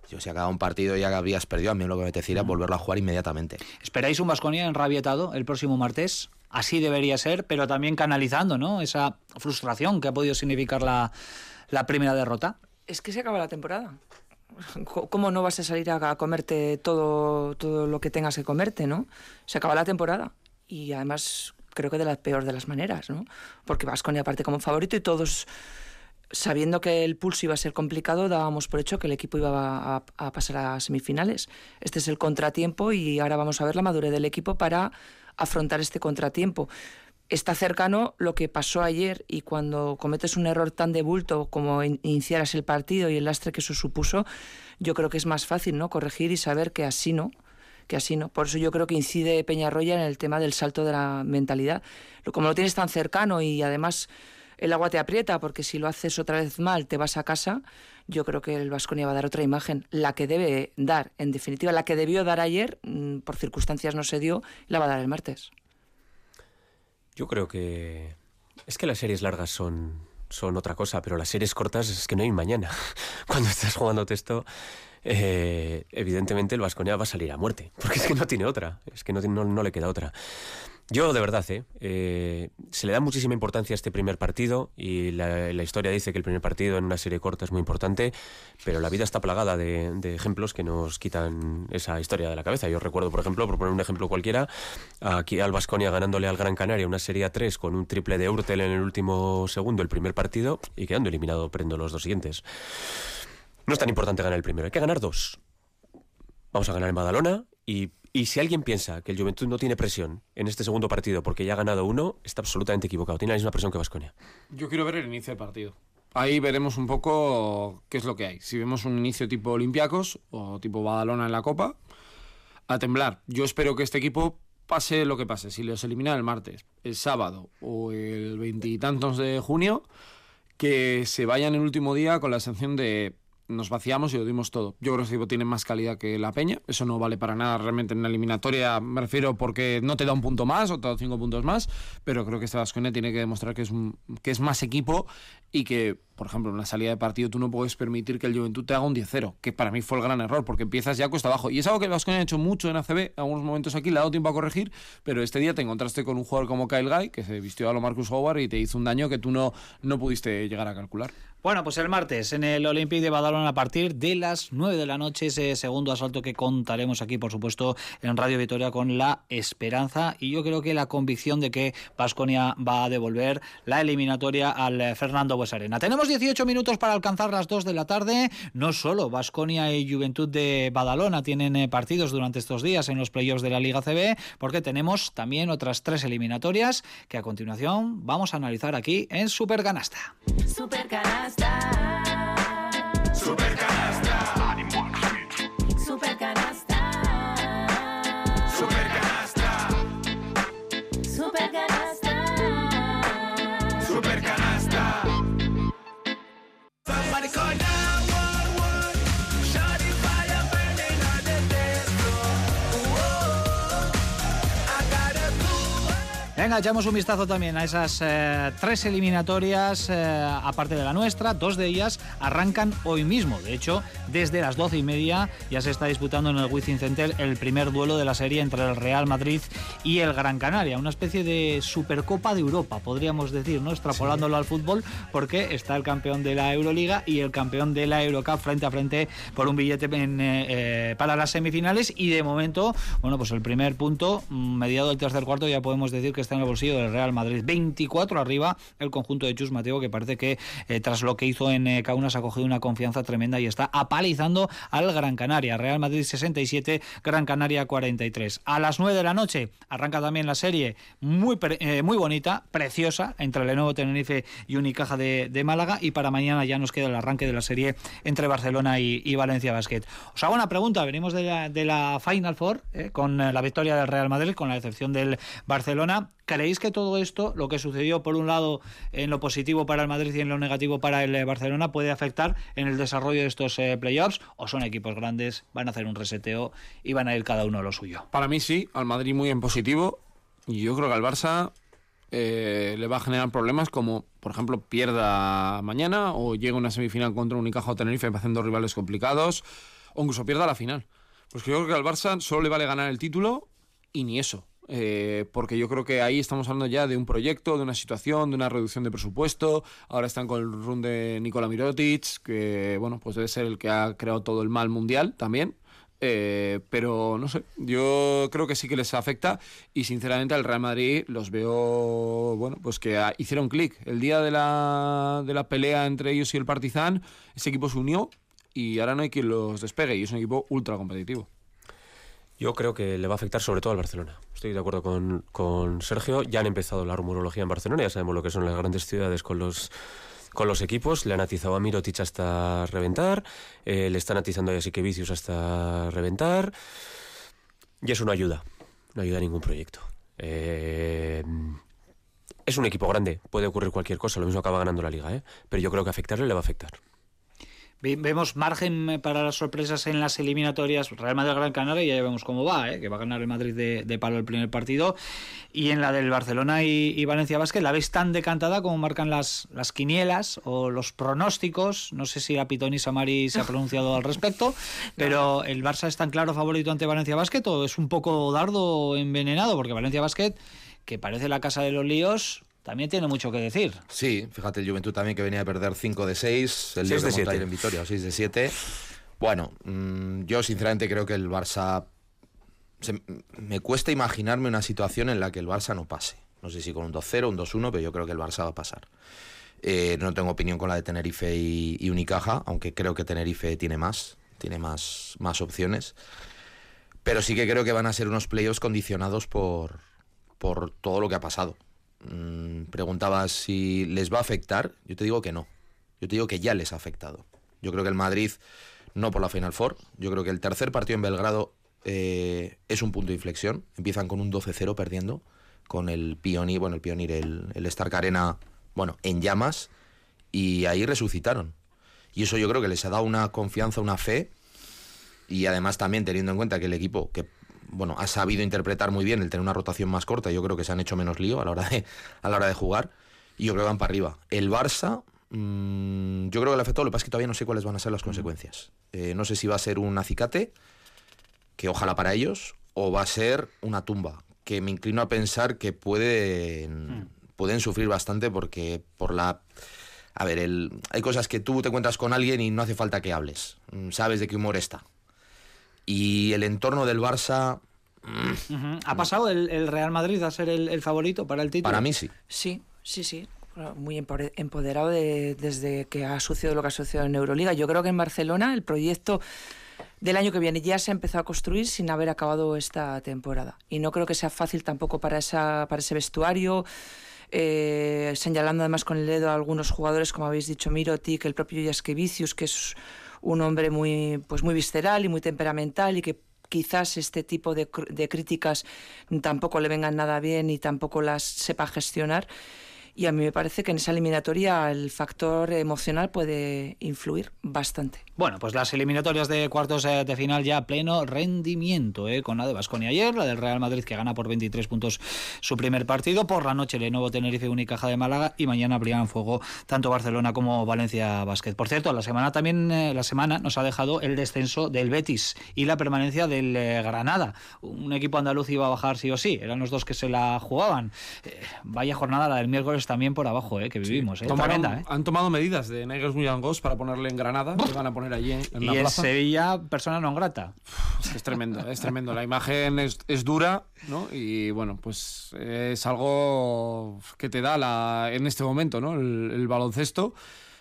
yo si acaba un partido y ya habrías perdido, a mí lo que me apetecería es volverlo a jugar inmediatamente. ¿Esperáis un Vasconia enrabietado el próximo martes? Así debería ser, pero también canalizando ¿no? esa frustración que ha podido significar la, primera derrota. Es que se acaba la temporada. ¿cómo no vas a salir a, comerte todo, todo lo que tengas que comerte, ¿no? Se acaba la temporada y además creo que de la peor de las maneras, ¿no? Porque Vasconia aparte como favorito y todos sabiendo que el pulso iba a ser complicado, dábamos por hecho que el equipo iba a, pasar a semifinales. Este es el contratiempo y ahora vamos a ver la madurez del equipo para afrontar este contratiempo. Está cercano lo que pasó ayer y cuando cometes un error tan de bulto como iniciaras el partido y el lastre que eso supuso, yo creo que es más fácil no corregir y saber que así no que así no. Por eso yo creo que incide Peñarroya en el tema del salto de la mentalidad. Como lo tienes tan cercano y además el agua te aprieta porque si lo haces otra vez mal te vas a casa, yo creo que el Vasconia va a dar otra imagen, la que debe dar, en definitiva, la que debió dar ayer, mm, por circunstancias no se dio, la va a dar el martes. Yo creo que es que las series largas son son otra cosa, pero las series cortas es que no hay mañana. Cuando estás jugando texto, eh, evidentemente el Vasconia va a salir a muerte, porque es que no tiene otra, es que no, no le queda otra. Yo, de verdad, ¿eh? ¿eh? se le da muchísima importancia a este primer partido y la, historia dice que el primer partido en una serie corta es muy importante, pero la vida está plagada de, ejemplos que nos quitan esa historia de la cabeza. Yo recuerdo, por ejemplo, por poner un ejemplo cualquiera, aquí al Vasconia ganándole al Gran Canaria una serie a 3 con un triple de Urtel en el último segundo, el primer partido, y quedando eliminado prendo los dos siguientes. No es tan importante ganar el primero, hay que ganar dos. Vamos a ganar en Badalona y y si alguien piensa que el Juventud no tiene presión en este segundo partido porque ya ha ganado uno, está absolutamente equivocado. Tiene la misma presión que Vasconia. Yo quiero ver el inicio del partido. Ahí veremos un poco qué es lo que hay. Si vemos un inicio tipo Olympiacos o tipo Badalona en la Copa, a temblar. Yo espero que este equipo pase lo que pase. Si los elimina el martes, el sábado o el veintitantos de junio, que se vayan el último día con la sensación de nos vaciamos y lo dimos todo. Yo creo que equipo tiene más calidad que la Peña. Eso no vale para nada realmente en la eliminatoria. Me refiero porque no te da un punto más o te da cinco puntos más. Pero creo que este Vasconia tiene que demostrar que es, que es más equipo y que por ejemplo, en una salida de partido tú no puedes permitir que el Juventud te haga un 10-0, que para mí fue el gran error, porque empiezas ya cuesta abajo. Y es algo que el Vasconia ha hecho mucho en ACB, algunos momentos aquí le ha dado tiempo a corregir, pero este día te encontraste con un jugador como Kyle Guy, que se vistió a lo Marcus Howard y te hizo un daño que tú no, no pudiste llegar a calcular. Bueno, pues el martes en el Olympique de Badalona a partir de las 9 de la noche, ese segundo asalto que contaremos aquí, por supuesto, en Radio Victoria con la esperanza y yo creo que la convicción de que Vasconia va a devolver la eliminatoria al Fernando Buesarena. Tenemos 18 minutos para alcanzar las 2 de la tarde. No solo Vasconia y Juventud de Badalona tienen eh, partidos durante estos días en los playoffs de la Liga CB, porque tenemos también otras tres eliminatorias que a continuación vamos a analizar aquí en Supercanasta. Supercanasta. Venga, echamos un vistazo también a esas eh, tres eliminatorias, eh, aparte de la nuestra. Dos de ellas arrancan hoy mismo. De hecho, desde las doce y media ya se está disputando en el Wizzing Center el primer duelo de la serie entre el Real Madrid y el Gran Canaria. Una especie de Supercopa de Europa, podríamos decir, ¿no? Extrapolándolo al fútbol, porque está el campeón de la Euroliga y el campeón de la Eurocup frente a frente por un billete eh, para las semifinales. Y de momento, bueno, pues el primer punto, mm, mediado del tercer cuarto, ya podemos decir que está en el bolsillo del Real Madrid. 24 arriba el conjunto de Chus Mateo, que parece que eh, tras lo que hizo en eh, Kaunas ha cogido una confianza tremenda y está apalizando al Gran Canaria. Real Madrid 67, Gran Canaria 43. A las 9 de la noche arranca también la serie muy, eh, muy bonita, preciosa, entre Lenovo Tenerife y Unicaja de, Málaga. Y para mañana ya nos queda el arranque de la serie entre Barcelona y, Valencia Basket. Os hago una pregunta. Venimos de la, de la Final Four con la victoria del Real Madrid, con la excepción del Barcelona. ¿Creéis que todo esto, lo que sucedió por un lado en lo positivo para el Madrid y en lo negativo para el eh, Barcelona, puede afectar en el desarrollo de estos eh, playoffs? ¿O son equipos grandes, van a hacer un reseteo y van a ir cada uno a lo suyo? Para mí sí, al Madrid muy en positivo. Y yo creo que al Barça eh, le va a generar problemas como, por ejemplo, pierda mañana o llega una semifinal contra un Unicaja o Tenerife haciendo rivales complicados o incluso pierda la final. Pues yo creo que al Barça solo le vale ganar el título y ni eso. Eh, porque yo creo que ahí estamos hablando ya de un proyecto, de una situación, de una reducción de presupuesto. Ahora están con el run de Nikola Mirotic, que bueno, pues debe ser el que ha creado todo el mal mundial también. Eh, pero no sé, yo creo que sí que les afecta y sinceramente al Real Madrid los veo, bueno, pues que hicieron clic. El día de la, de la pelea entre ellos y el Partizan, ese equipo se unió y ahora no hay quien los despegue y es un equipo ultra competitivo. Yo creo que le va a afectar sobre todo al Barcelona. Estoy de acuerdo con, con Sergio. Ya han empezado la rumorología en Barcelona, ya sabemos lo que son las grandes ciudades con los con los equipos, le han atizado a Mirotic hasta reventar, eh, le están atizando a que Vicius hasta reventar, y eso no ayuda, no ayuda a ningún proyecto. Eh, es un equipo grande, puede ocurrir cualquier cosa, lo mismo acaba ganando la liga, ¿eh? pero yo creo que afectarle le va a afectar. Vemos margen eh, para las sorpresas en las eliminatorias Real Madrid-Gran Canaria y ya vemos cómo va, ¿eh? que va a ganar el Madrid de, palo el primer partido. Y en la del Barcelona y, Valencia Vázquez, ¿la veis tan decantada como marcan las, las quinielas o los pronósticos? No sé si la Pitoni Samari se ha pronunciado al respecto, pero ¿el Barça es tan claro favorito ante Valencia Vázquez o es un poco dardo envenenado? Porque Valencia Vázquez, que parece la casa de los líos, también tiene mucho que decir. Sí, fíjate el Juventud también que venía a perder 5 de 6, el de, de en Vitoria, 6 de 7. Bueno, mm, yo sinceramente creo que el Barça... me cuesta imaginarme una situación en la que el Barça no pase. No sé si con un 2-0, un 2-1, pero yo creo que el Barça va a pasar. Eh, no tengo opinión con la de Tenerife y, Unicaja, aunque creo que Tenerife tiene más, tiene más, más opciones. Pero sí que creo que van a ser unos playoffs condicionados por, por todo lo que ha pasado. Mm, preguntabas si les va a afectar. Yo te digo que no. Yo te digo que ya les ha afectado. Yo creo que el Madrid, no por la Final Four, yo creo que el tercer partido en Belgrado eh, es un punto de inflexión. Empiezan con un 12-0 perdiendo, con el Pionir, bueno, el Pionir, el, el Stark Arena, bueno, en llamas, y ahí resucitaron. Y eso yo creo que les ha dado una confianza, una fe, y además también teniendo en cuenta que el equipo, que bueno, ha sabido interpretar muy bien el tener una rotación más corta. Yo creo que se han hecho menos lío a la hora de, a la hora de jugar. Y yo creo que van para arriba. El Barça, mm, yo creo que le afectó. Lo que pasa es que todavía no sé cuáles van a ser las consecuencias. Eh, no sé si va a ser un acicate, que ojalá para ellos, o va a ser una tumba, que me inclino a pensar que pueden, hmm. pueden sufrir bastante porque por la... A ver, el, hay cosas que tú te encuentras con alguien y no hace falta que hables. Mm, sabes de qué humor está. Y el entorno del Barça... Mm, ¿Ha pasado el, Real Madrid a ser el, favorito para el título? Para mí sí. Sí, sí, sí. Muy empoderado desde que ha sucedido lo que ha sucedido en Euroliga. Yo creo que en Barcelona el proyecto del año que viene ya se ha empezado a construir sin haber acabado esta temporada. Y no creo que sea fácil tampoco para, esa, para ese vestuario. Eh, señalando además con el dedo a algunos jugadores, como habéis dicho, Mirotic, el propio Jaskevicius, que es un hombre muy, pues muy visceral y muy temperamental y que quizás este tipo de, de críticas tampoco le vengan nada bien y tampoco las sepa gestionar y a mí me parece que en esa eliminatoria el factor emocional puede influir bastante. Bueno, pues las eliminatorias de cuartos eh, de final ya pleno rendimiento, ¿eh? con la de Basconia ayer, la del Real Madrid que gana por 23 puntos su primer partido, por la noche Lenovo Tenerife Unicaja de Málaga y mañana abrirán fuego tanto Barcelona como Valencia Basket. Por cierto, la semana también eh, la semana nos ha dejado el descenso del Betis y la permanencia del eh, Granada. Un equipo andaluz iba a bajar sí o sí, eran los dos que se la jugaban. vaya jornada la del miércoles también por abajo, que vivimos. Han tomado medidas de Nigel Gos para ponerle en Granada, que van a poner allí en, y en Sevilla, persona no grata. Es, tremendo, es tremendo. La imagen es, es, dura, ¿no? Y bueno, pues es algo que te da la, en este momento, ¿no? el, el baloncesto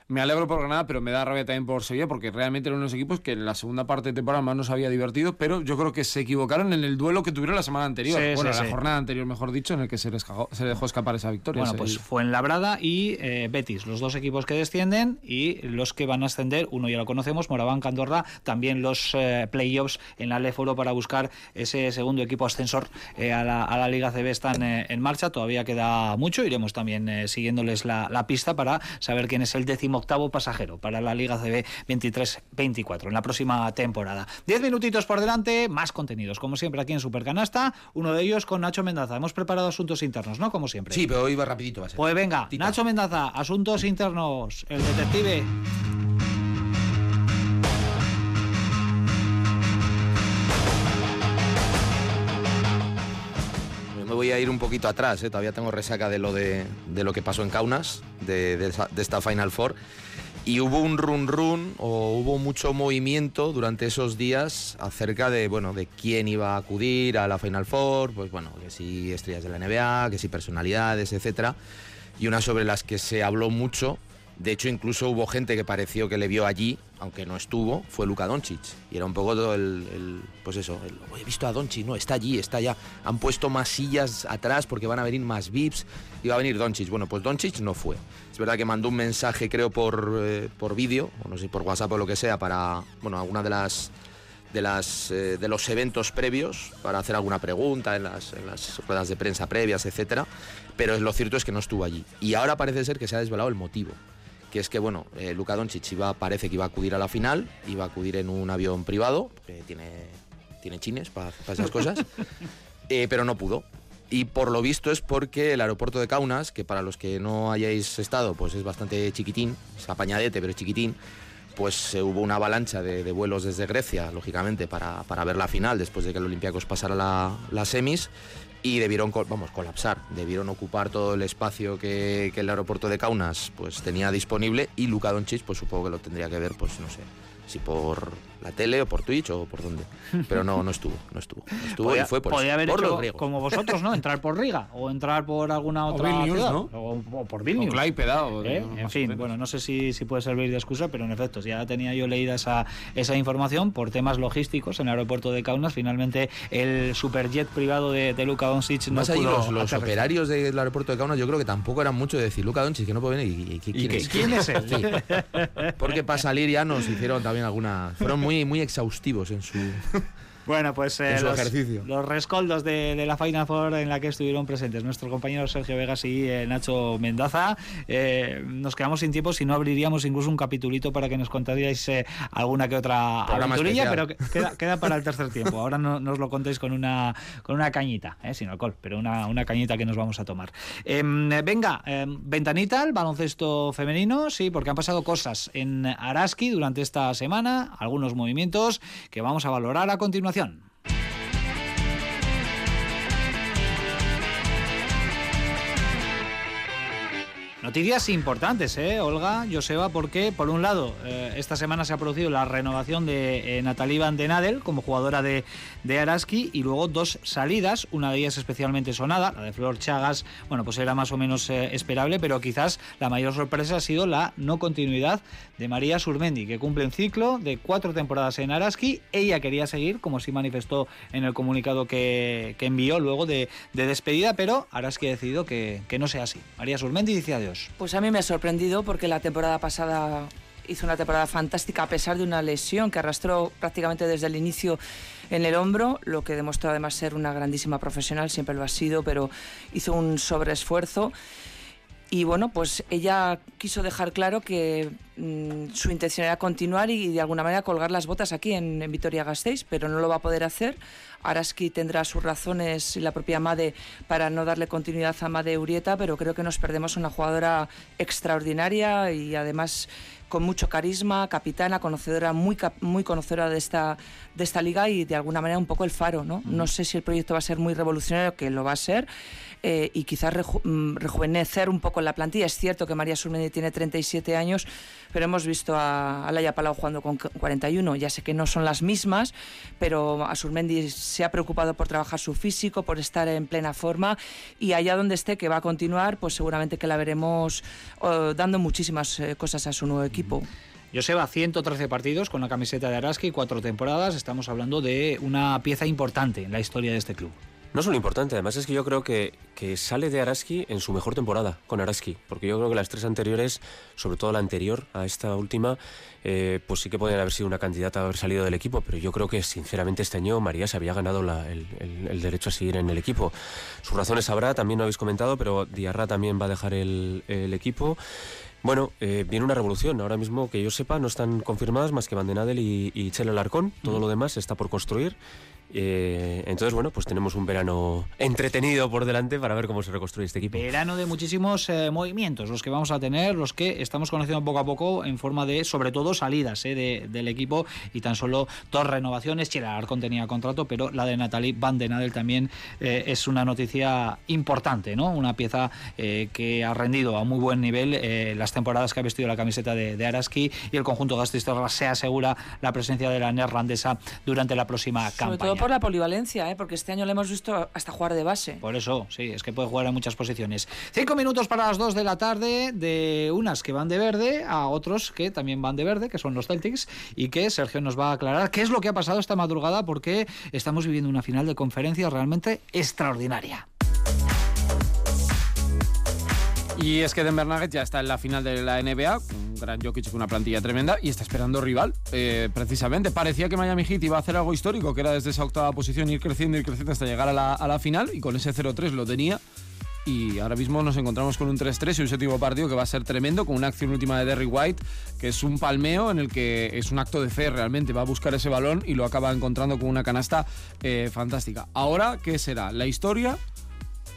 me alegro por Granada, pero me da rabia también por Sevilla, porque realmente eran unos equipos que en la segunda parte de temporada más nos había divertido, pero yo creo que se equivocaron en el duelo que tuvieron la semana anterior, bueno, la jornada anterior, mejor dicho, en el que se, les se dejó escapar esa victoria. Bueno, pues fue en Labrada y eh, Betis, los dos equipos que descienden y los que van a ascender, uno ya lo conocemos, Moraván, Candorra, también los eh, playoffs en la Leforo para buscar ese segundo equipo ascensor eh, a, la, Liga CB están en marcha, todavía queda mucho, iremos también siguiéndoles la, la pista para saber quién es el décimo octavo pasajero para la Liga CB 23-24 en la próxima temporada. Diez minutitos por delante, más contenidos, como siempre aquí en Supercanasta, uno de ellos con Nacho Mendaza. Hemos preparado asuntos internos, ¿no? Como siempre. Sí, pero hoy va rapidito. Va a ser. Pues venga, Nacho Mendaza, asuntos internos, el detective. Voy a ir un poquito atrás, ¿eh? todavía tengo resaca de lo, de, lo que pasó en Kaunas, de, de esta Final Four. Y hubo un run run o hubo mucho movimiento durante esos días acerca de, bueno, de quién iba a acudir a la Final Four, pues bueno, que si estrellas de la NBA, que si personalidades, etcétera. Y una sobre las que se habló mucho, de hecho incluso hubo gente que pareció que le vio allí, aunque no estuvo, fue Luka Doncic. Y era un poco todo el, pues eso, el, "Oye, he visto a Doncic, no, está allí, está allá. Han puesto más sillas atrás porque van a venir más VIPs y va a venir Doncic. Bueno, pues Doncic no fue. Es verdad que mandó un mensaje, creo, por, eh, por vídeo, o no sé, por WhatsApp o lo que sea, para, bueno, alguna de las de, las, eh, de los eventos previos para hacer alguna pregunta en las, en las ruedas de prensa previas, etcétera. Pero lo cierto es que no estuvo allí. Y ahora parece ser que se ha desvelado el motivo. Que es que, bueno, eh, Luka Doncic iba, parece que iba a acudir a la final, iba a acudir en un avión privado, que tiene, tiene chines para esas cosas, eh, pero no pudo. Y por lo visto es porque el aeropuerto de Kaunas, que para los que no hayáis estado, pues es bastante chiquitín, es apañadete, pero es chiquitín, pues eh, hubo una avalancha de, de vuelos desde Grecia, lógicamente, para, para ver la final después de que el Olympiacos pasara la, las semis y debieron vamos, colapsar, debieron ocupar todo el espacio que, que el aeropuerto de Kaunas pues, tenía disponible y Luka Doncic pues supongo que lo tendría que ver, pues no sé, si por la tele o por Twitch o por dónde. Pero no, no estuvo, no estuvo. No estuvo Podía, y fue por, podía eso, haber por hecho los griegos. como vosotros, ¿no? Entrar por Riga o entrar por alguna otra Vilnius, ciudad. ¿no? O, o por Vilnius. O Klaipeda, o de- ¿Eh? En fin, bueno, no sé si, si puede servir de excusa, pero en efecto, ya tenía yo leída esa, esa información por temas logísticos en el aeropuerto de Kaunas. Finalmente, el superjet privado de, de Luka Doncic no Más allí los, operarios del aeropuerto de Kaunas yo creo que tampoco eran mucho de decir Luka Doncic que no puede venir y, y- ¿quién, ¿Y qué- es? quién es él? Sí. Porque para salir ya nos hicieron también alguna fueron muy muy exhaustivos en su Bueno, pues eh, los, ejercicio. los rescoldos de, de la Final Four en la que estuvieron presentes nuestros compañeros Sergio Vegas y eh, Nacho Mendaza. Eh, nos quedamos sin tiempo si no abriríamos incluso un capitulito para que nos contaríais eh, alguna que otra aventurilla, pero que- queda, queda para el tercer tiempo. Ahora no, no os lo contéis con una, con una cañita, eh, sin alcohol, pero una, una cañita que nos vamos a tomar. Em, venga, em, ventanita, el baloncesto femenino, sí, porque han pasado cosas en Araski durante esta semana, algunos movimientos que vamos a valorar a continuación información. Noticias importantes, ¿eh, Olga, Joseba? Porque, por un lado, eh, esta semana se ha producido la renovación de eh, Natalie Van den Adel como jugadora de, de Araski y luego dos salidas, una de ellas especialmente sonada, la de Flor Chagas, bueno, pues era más o menos esperable, pero quizás la mayor sorpresa ha sido la no continuidad de María Surmendi, que cumple un ciclo de cuatro temporadas en Araski. Ella quería seguir, como sí manifestó en el comunicado que, que envió luego de, de despedida, pero Araski ha decidido que, que no sea así. María Surmendi dice adiós. Pues a mí me ha sorprendido porque la temporada pasada hizo una temporada fantástica a pesar de una lesión que arrastró prácticamente desde el inicio en el hombro, lo que demostró además ser una grandísima profesional, siempre lo ha sido, pero hizo un sobreesfuerzo. Y bueno, pues ella quiso dejar claro que mm, su intención era continuar y, de alguna manera colgar las botas aquí en, en Vitoria-Gasteiz, pero no lo va a poder hacer. Araski tendrá sus razones y la propia Made para no darle continuidad a Made Urieta, pero creo que nos perdemos una jugadora extraordinaria y además con mucho carisma, capitana, conocedora, muy, cap- muy conocedora de esta, de esta liga y de alguna manera un poco el faro. ¿no? no sé si el proyecto va a ser muy revolucionario, que lo va a ser, eh, y quizás reju- mm, rejuvenecer un poco la plantilla. Es cierto que María Surmendi tiene 37 años, pero hemos visto a, a Laia Palau jugando con cu- 41. Ya sé que no son las mismas, pero a Surmendi se ha preocupado por trabajar su físico, por estar en plena forma y allá donde esté, que va a continuar, pues seguramente que la veremos eh, dando muchísimas eh, cosas a su nuevo equipo. Joseba, 113 partidos con la camiseta de Araski, cuatro temporadas. Estamos hablando de una pieza importante en la historia de este club. No solo importante, además es que yo creo que, que sale de Araski en su mejor temporada con Araski, porque yo creo que las tres anteriores, sobre todo la anterior a esta última, eh, pues sí que podrían haber sido una candidata a haber salido del equipo, pero yo creo que sinceramente este año María se había ganado la- el, el- el derecho a seguir en el equipo. Sus razones habrá, también lo habéis comentado, pero Diarra también va a dejar el, el equipo. Bueno, eh, viene una revolución. Ahora mismo, que yo sepa, no están confirmadas más que Van den Adel y, y Chela Larcón. Todo lo demás está por construir. Eh, entonces, bueno, pues tenemos un verano entretenido por delante para ver cómo se reconstruye este equipo. Verano de muchísimos eh, movimientos, los que vamos a tener, los que estamos conociendo poco a poco en forma de, sobre todo, salidas eh, de- del equipo y tan solo dos renovaciones. Chira Arcón tenía contrato, pero la de Natalie Van den Adel también eh, es una noticia importante, ¿no? Una pieza eh, que ha rendido a muy buen nivel eh, las temporadas que ha vestido la camiseta de, de Araski y el conjunto Gasteiztarra se asegura la presencia de la neerlandesa durante la próxima Sobre campaña. Por la polivalencia, ¿eh? porque este año le hemos visto hasta jugar de base. Por eso, sí, es que puede jugar en muchas posiciones. Cinco minutos para las dos de la tarde, de unas que van de verde a otros que también van de verde, que son los Celtics, y que Sergio nos va a aclarar qué es lo que ha pasado esta madrugada, porque estamos viviendo una final de conferencia realmente extraordinaria. Y es que Denver Nuggets ya está en la final de la NBA, un gran Jokic con una plantilla tremenda y está esperando rival. Eh, precisamente, parecía que Miami Heat iba a hacer algo histórico, que era desde esa octava posición ir creciendo, ir creciendo hasta llegar a la, final y con ese 0-3 lo tenía. Y ahora mismo nos encontramos con un 3-3 y un séptimo partido que va a ser tremendo, con una acción última de Derrick White, que es un palmeo en el que es un acto de fe realmente. Va a buscar ese balón y lo acaba encontrando con una canasta eh, fantástica. Ahora, ¿qué será? ¿La historia?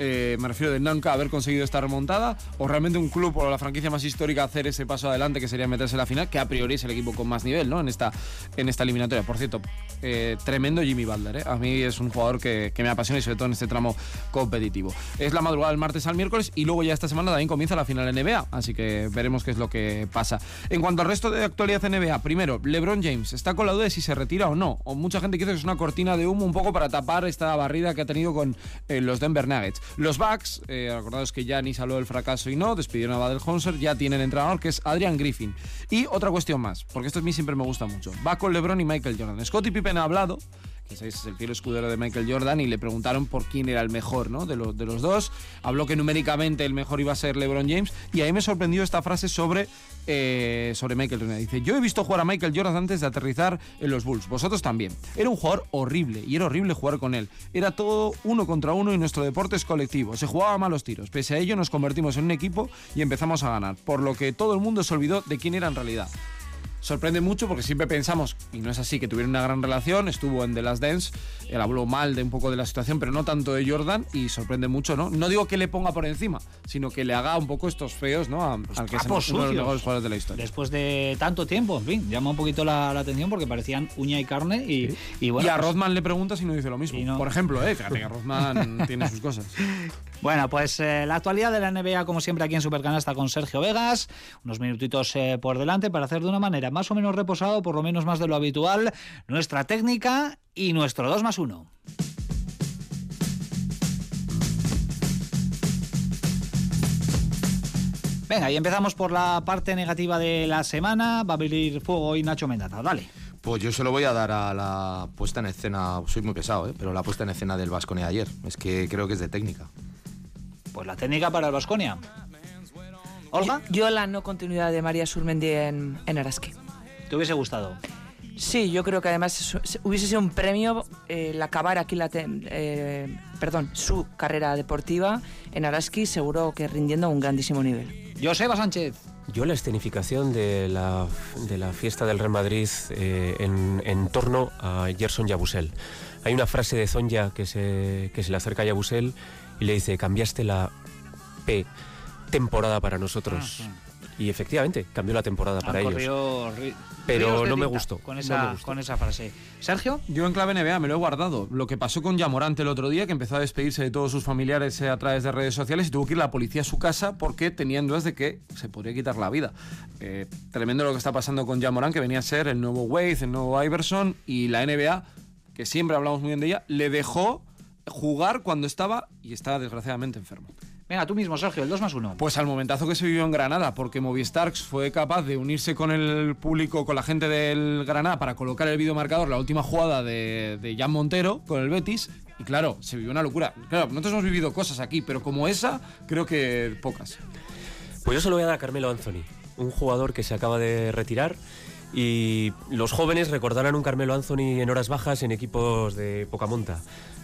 Eh, me refiero de nunca haber conseguido esta remontada, o realmente un club o la franquicia más histórica hacer ese paso adelante que sería meterse en la final, que a priori es el equipo con más nivel ¿no? en, esta, en esta eliminatoria. Por cierto, eh, tremendo Jimmy Butler, ¿eh? a mí es un jugador que, me apasiona y sobre todo en este tramo competitivo. Es la madrugada del martes al miércoles y luego ya esta semana también comienza la final NBA, así que veremos qué es lo que pasa. En cuanto al resto de actualidad NBA, primero, LeBron James está con la duda de si se retira o no, o mucha gente dice que es una cortina de humo un poco para tapar esta barrida que ha tenido con los Denver Nuggets. Los Bucks, eh, acordados que ya ni salió del fracaso y no, despidieron a Badel Honser, ya tienen entrenador que es Adrian Griffin. Y otra cuestión más, porque esto a mí siempre me gusta mucho. Va con LeBron y Michael Jordan. Scottie Pippen ha hablado que es el fiel escudero de Michael Jordan, y le preguntaron por quién era el mejor ¿no? de, los, de los dos. Habló que numéricamente el mejor iba a ser LeBron James, y ahí me sorprendió esta frase sobre, eh, sobre Michael Jordan. Dice, yo he visto jugar a Michael Jordan antes de aterrizar en los Bulls, vosotros también. Era un jugador horrible, y era horrible jugar con él. Era todo uno contra uno y nuestro deporte es colectivo. Se jugaba a malos tiros. Pese a ello nos convertimos en un equipo y empezamos a ganar, por lo que todo el mundo se olvidó de quién era en realidad sorprende mucho porque siempre pensamos, y no es así, que tuvieron una gran relación, estuvo en The Last Dance, él habló mal de un poco de la situación, pero no tanto de Jordan, y sorprende mucho, ¿no? No digo que le ponga por encima, sino que le haga un poco estos feos, ¿no? A- al que es trapos uno de los mejores jugadores de la historia. Después de tanto tiempo, en fin, llama un poquito la, la atención porque parecían uña y carne y, y bueno. y a pues- Rodman le preguntas y no dice lo mismo. No. Por ejemplo, ¿eh? Fíjate que Rodman tiene sus cosas. Bueno, pues eh, la actualidad de la NBA, como siempre, aquí en Supercanasta con Sergio Vegas. Unos minutitos eh, por delante para hacer de una manera más o menos reposado, por lo menos más de lo habitual, nuestra técnica y nuestro 2 más 1. Venga, y empezamos por la parte negativa de la semana. Va a abrir fuego hoy Nacho Mendaza. Dale. Pues yo se lo voy a dar a la puesta en escena, soy muy pesado, ¿eh? pero la puesta en escena del Vasconia ayer. Es que creo que es de técnica. Pues la técnica para el Vasconia. Olga, Yo la no continuidad de María Surmendi en, en Araski. ¿te hubiese gustado? Sí, yo creo que además hubiese sido un premio eh, el acabar aquí la te- eh, perdón, su carrera deportiva en Araski, seguro que rindiendo a un grandísimo nivel. Joseba Sánchez. Yo la escenificación de la, de la fiesta del Real Madrid eh, en, en torno a Gerson Yabusel. Hay una frase de Zonja que se, que se le acerca a Yabusel y le dice, cambiaste la P temporada para nosotros. Y efectivamente, cambió la temporada para Han ellos. ri- Pero no me tinta gustó, Con no esa, me gustó. con esa frase. Sergio. Yo en clave NBA me lo he guardado. Lo que pasó con Yamorante el otro día, que empezó a despedirse de todos sus familiares eh, a través de redes sociales y tuvo que ir la policía a su casa porque tenían dudas de que se podría quitar la vida. Eh, tremendo lo que está pasando con Yamorant, que venía a ser el nuevo Wade, el nuevo Iverson, y la NBA, que siempre hablamos muy bien de ella, le dejó jugar cuando estaba y estaba desgraciadamente enfermo. Venga, tú mismo, Sergio, el 2 más 1. Pues al momentazo que se vivió en Granada, porque Movistar fue capaz de unirse con el público, con la gente del Granada, para colocar el videomarcador, la última jugada de, de Jan Montero con el Betis. Y claro, se vivió una locura. Claro, nosotros hemos vivido cosas aquí, pero como esa, creo que pocas. Pues yo se lo voy a dar a Carmelo Anthony, un jugador que se acaba de retirar y los jóvenes recordarán un Carmelo Anthony en horas bajas en equipos de poca monta.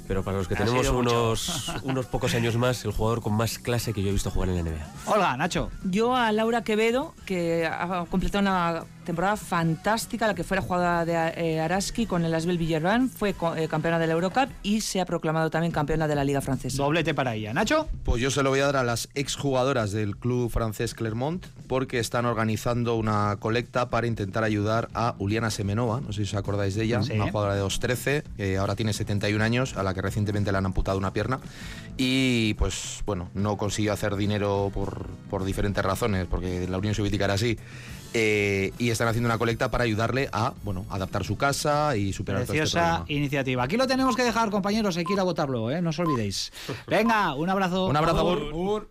Pero para los que Ha tenemos unos, unos pocos años más, el jugador con más clase que yo he visto jugar en la NBA. Olga, Nacho. Yo a Laura Quevedo, que ha completado una temporada fantástica, la que fuera jugadora de eh, Araski con el Asbel Villarban, fue eh, campeona de la Eurocup y se ha proclamado también campeona de la Liga Francesa. Doblete para ella. Nacho. Pues yo se lo voy a dar a las exjugadoras del club francés Clermont porque están organizando una colecta para intentar ayudar a Uliana Semenova, no sé si os acordáis de ella, Sí. una jugadora de 2'13, que ahora tiene 71 años, a la que recientemente le han amputado una pierna y pues bueno, no consiguió hacer dinero por, por diferentes razones, porque la Unión Soviética era así. Eh, y están haciendo una colecta para ayudarle a bueno adaptar su casa y superar todo este Preciosa iniciativa. Aquí lo tenemos que dejar, compañeros. Hay que ir a votarlo, ¿eh? No os olvidéis. Venga, un abrazo. Un abrazo. Agur.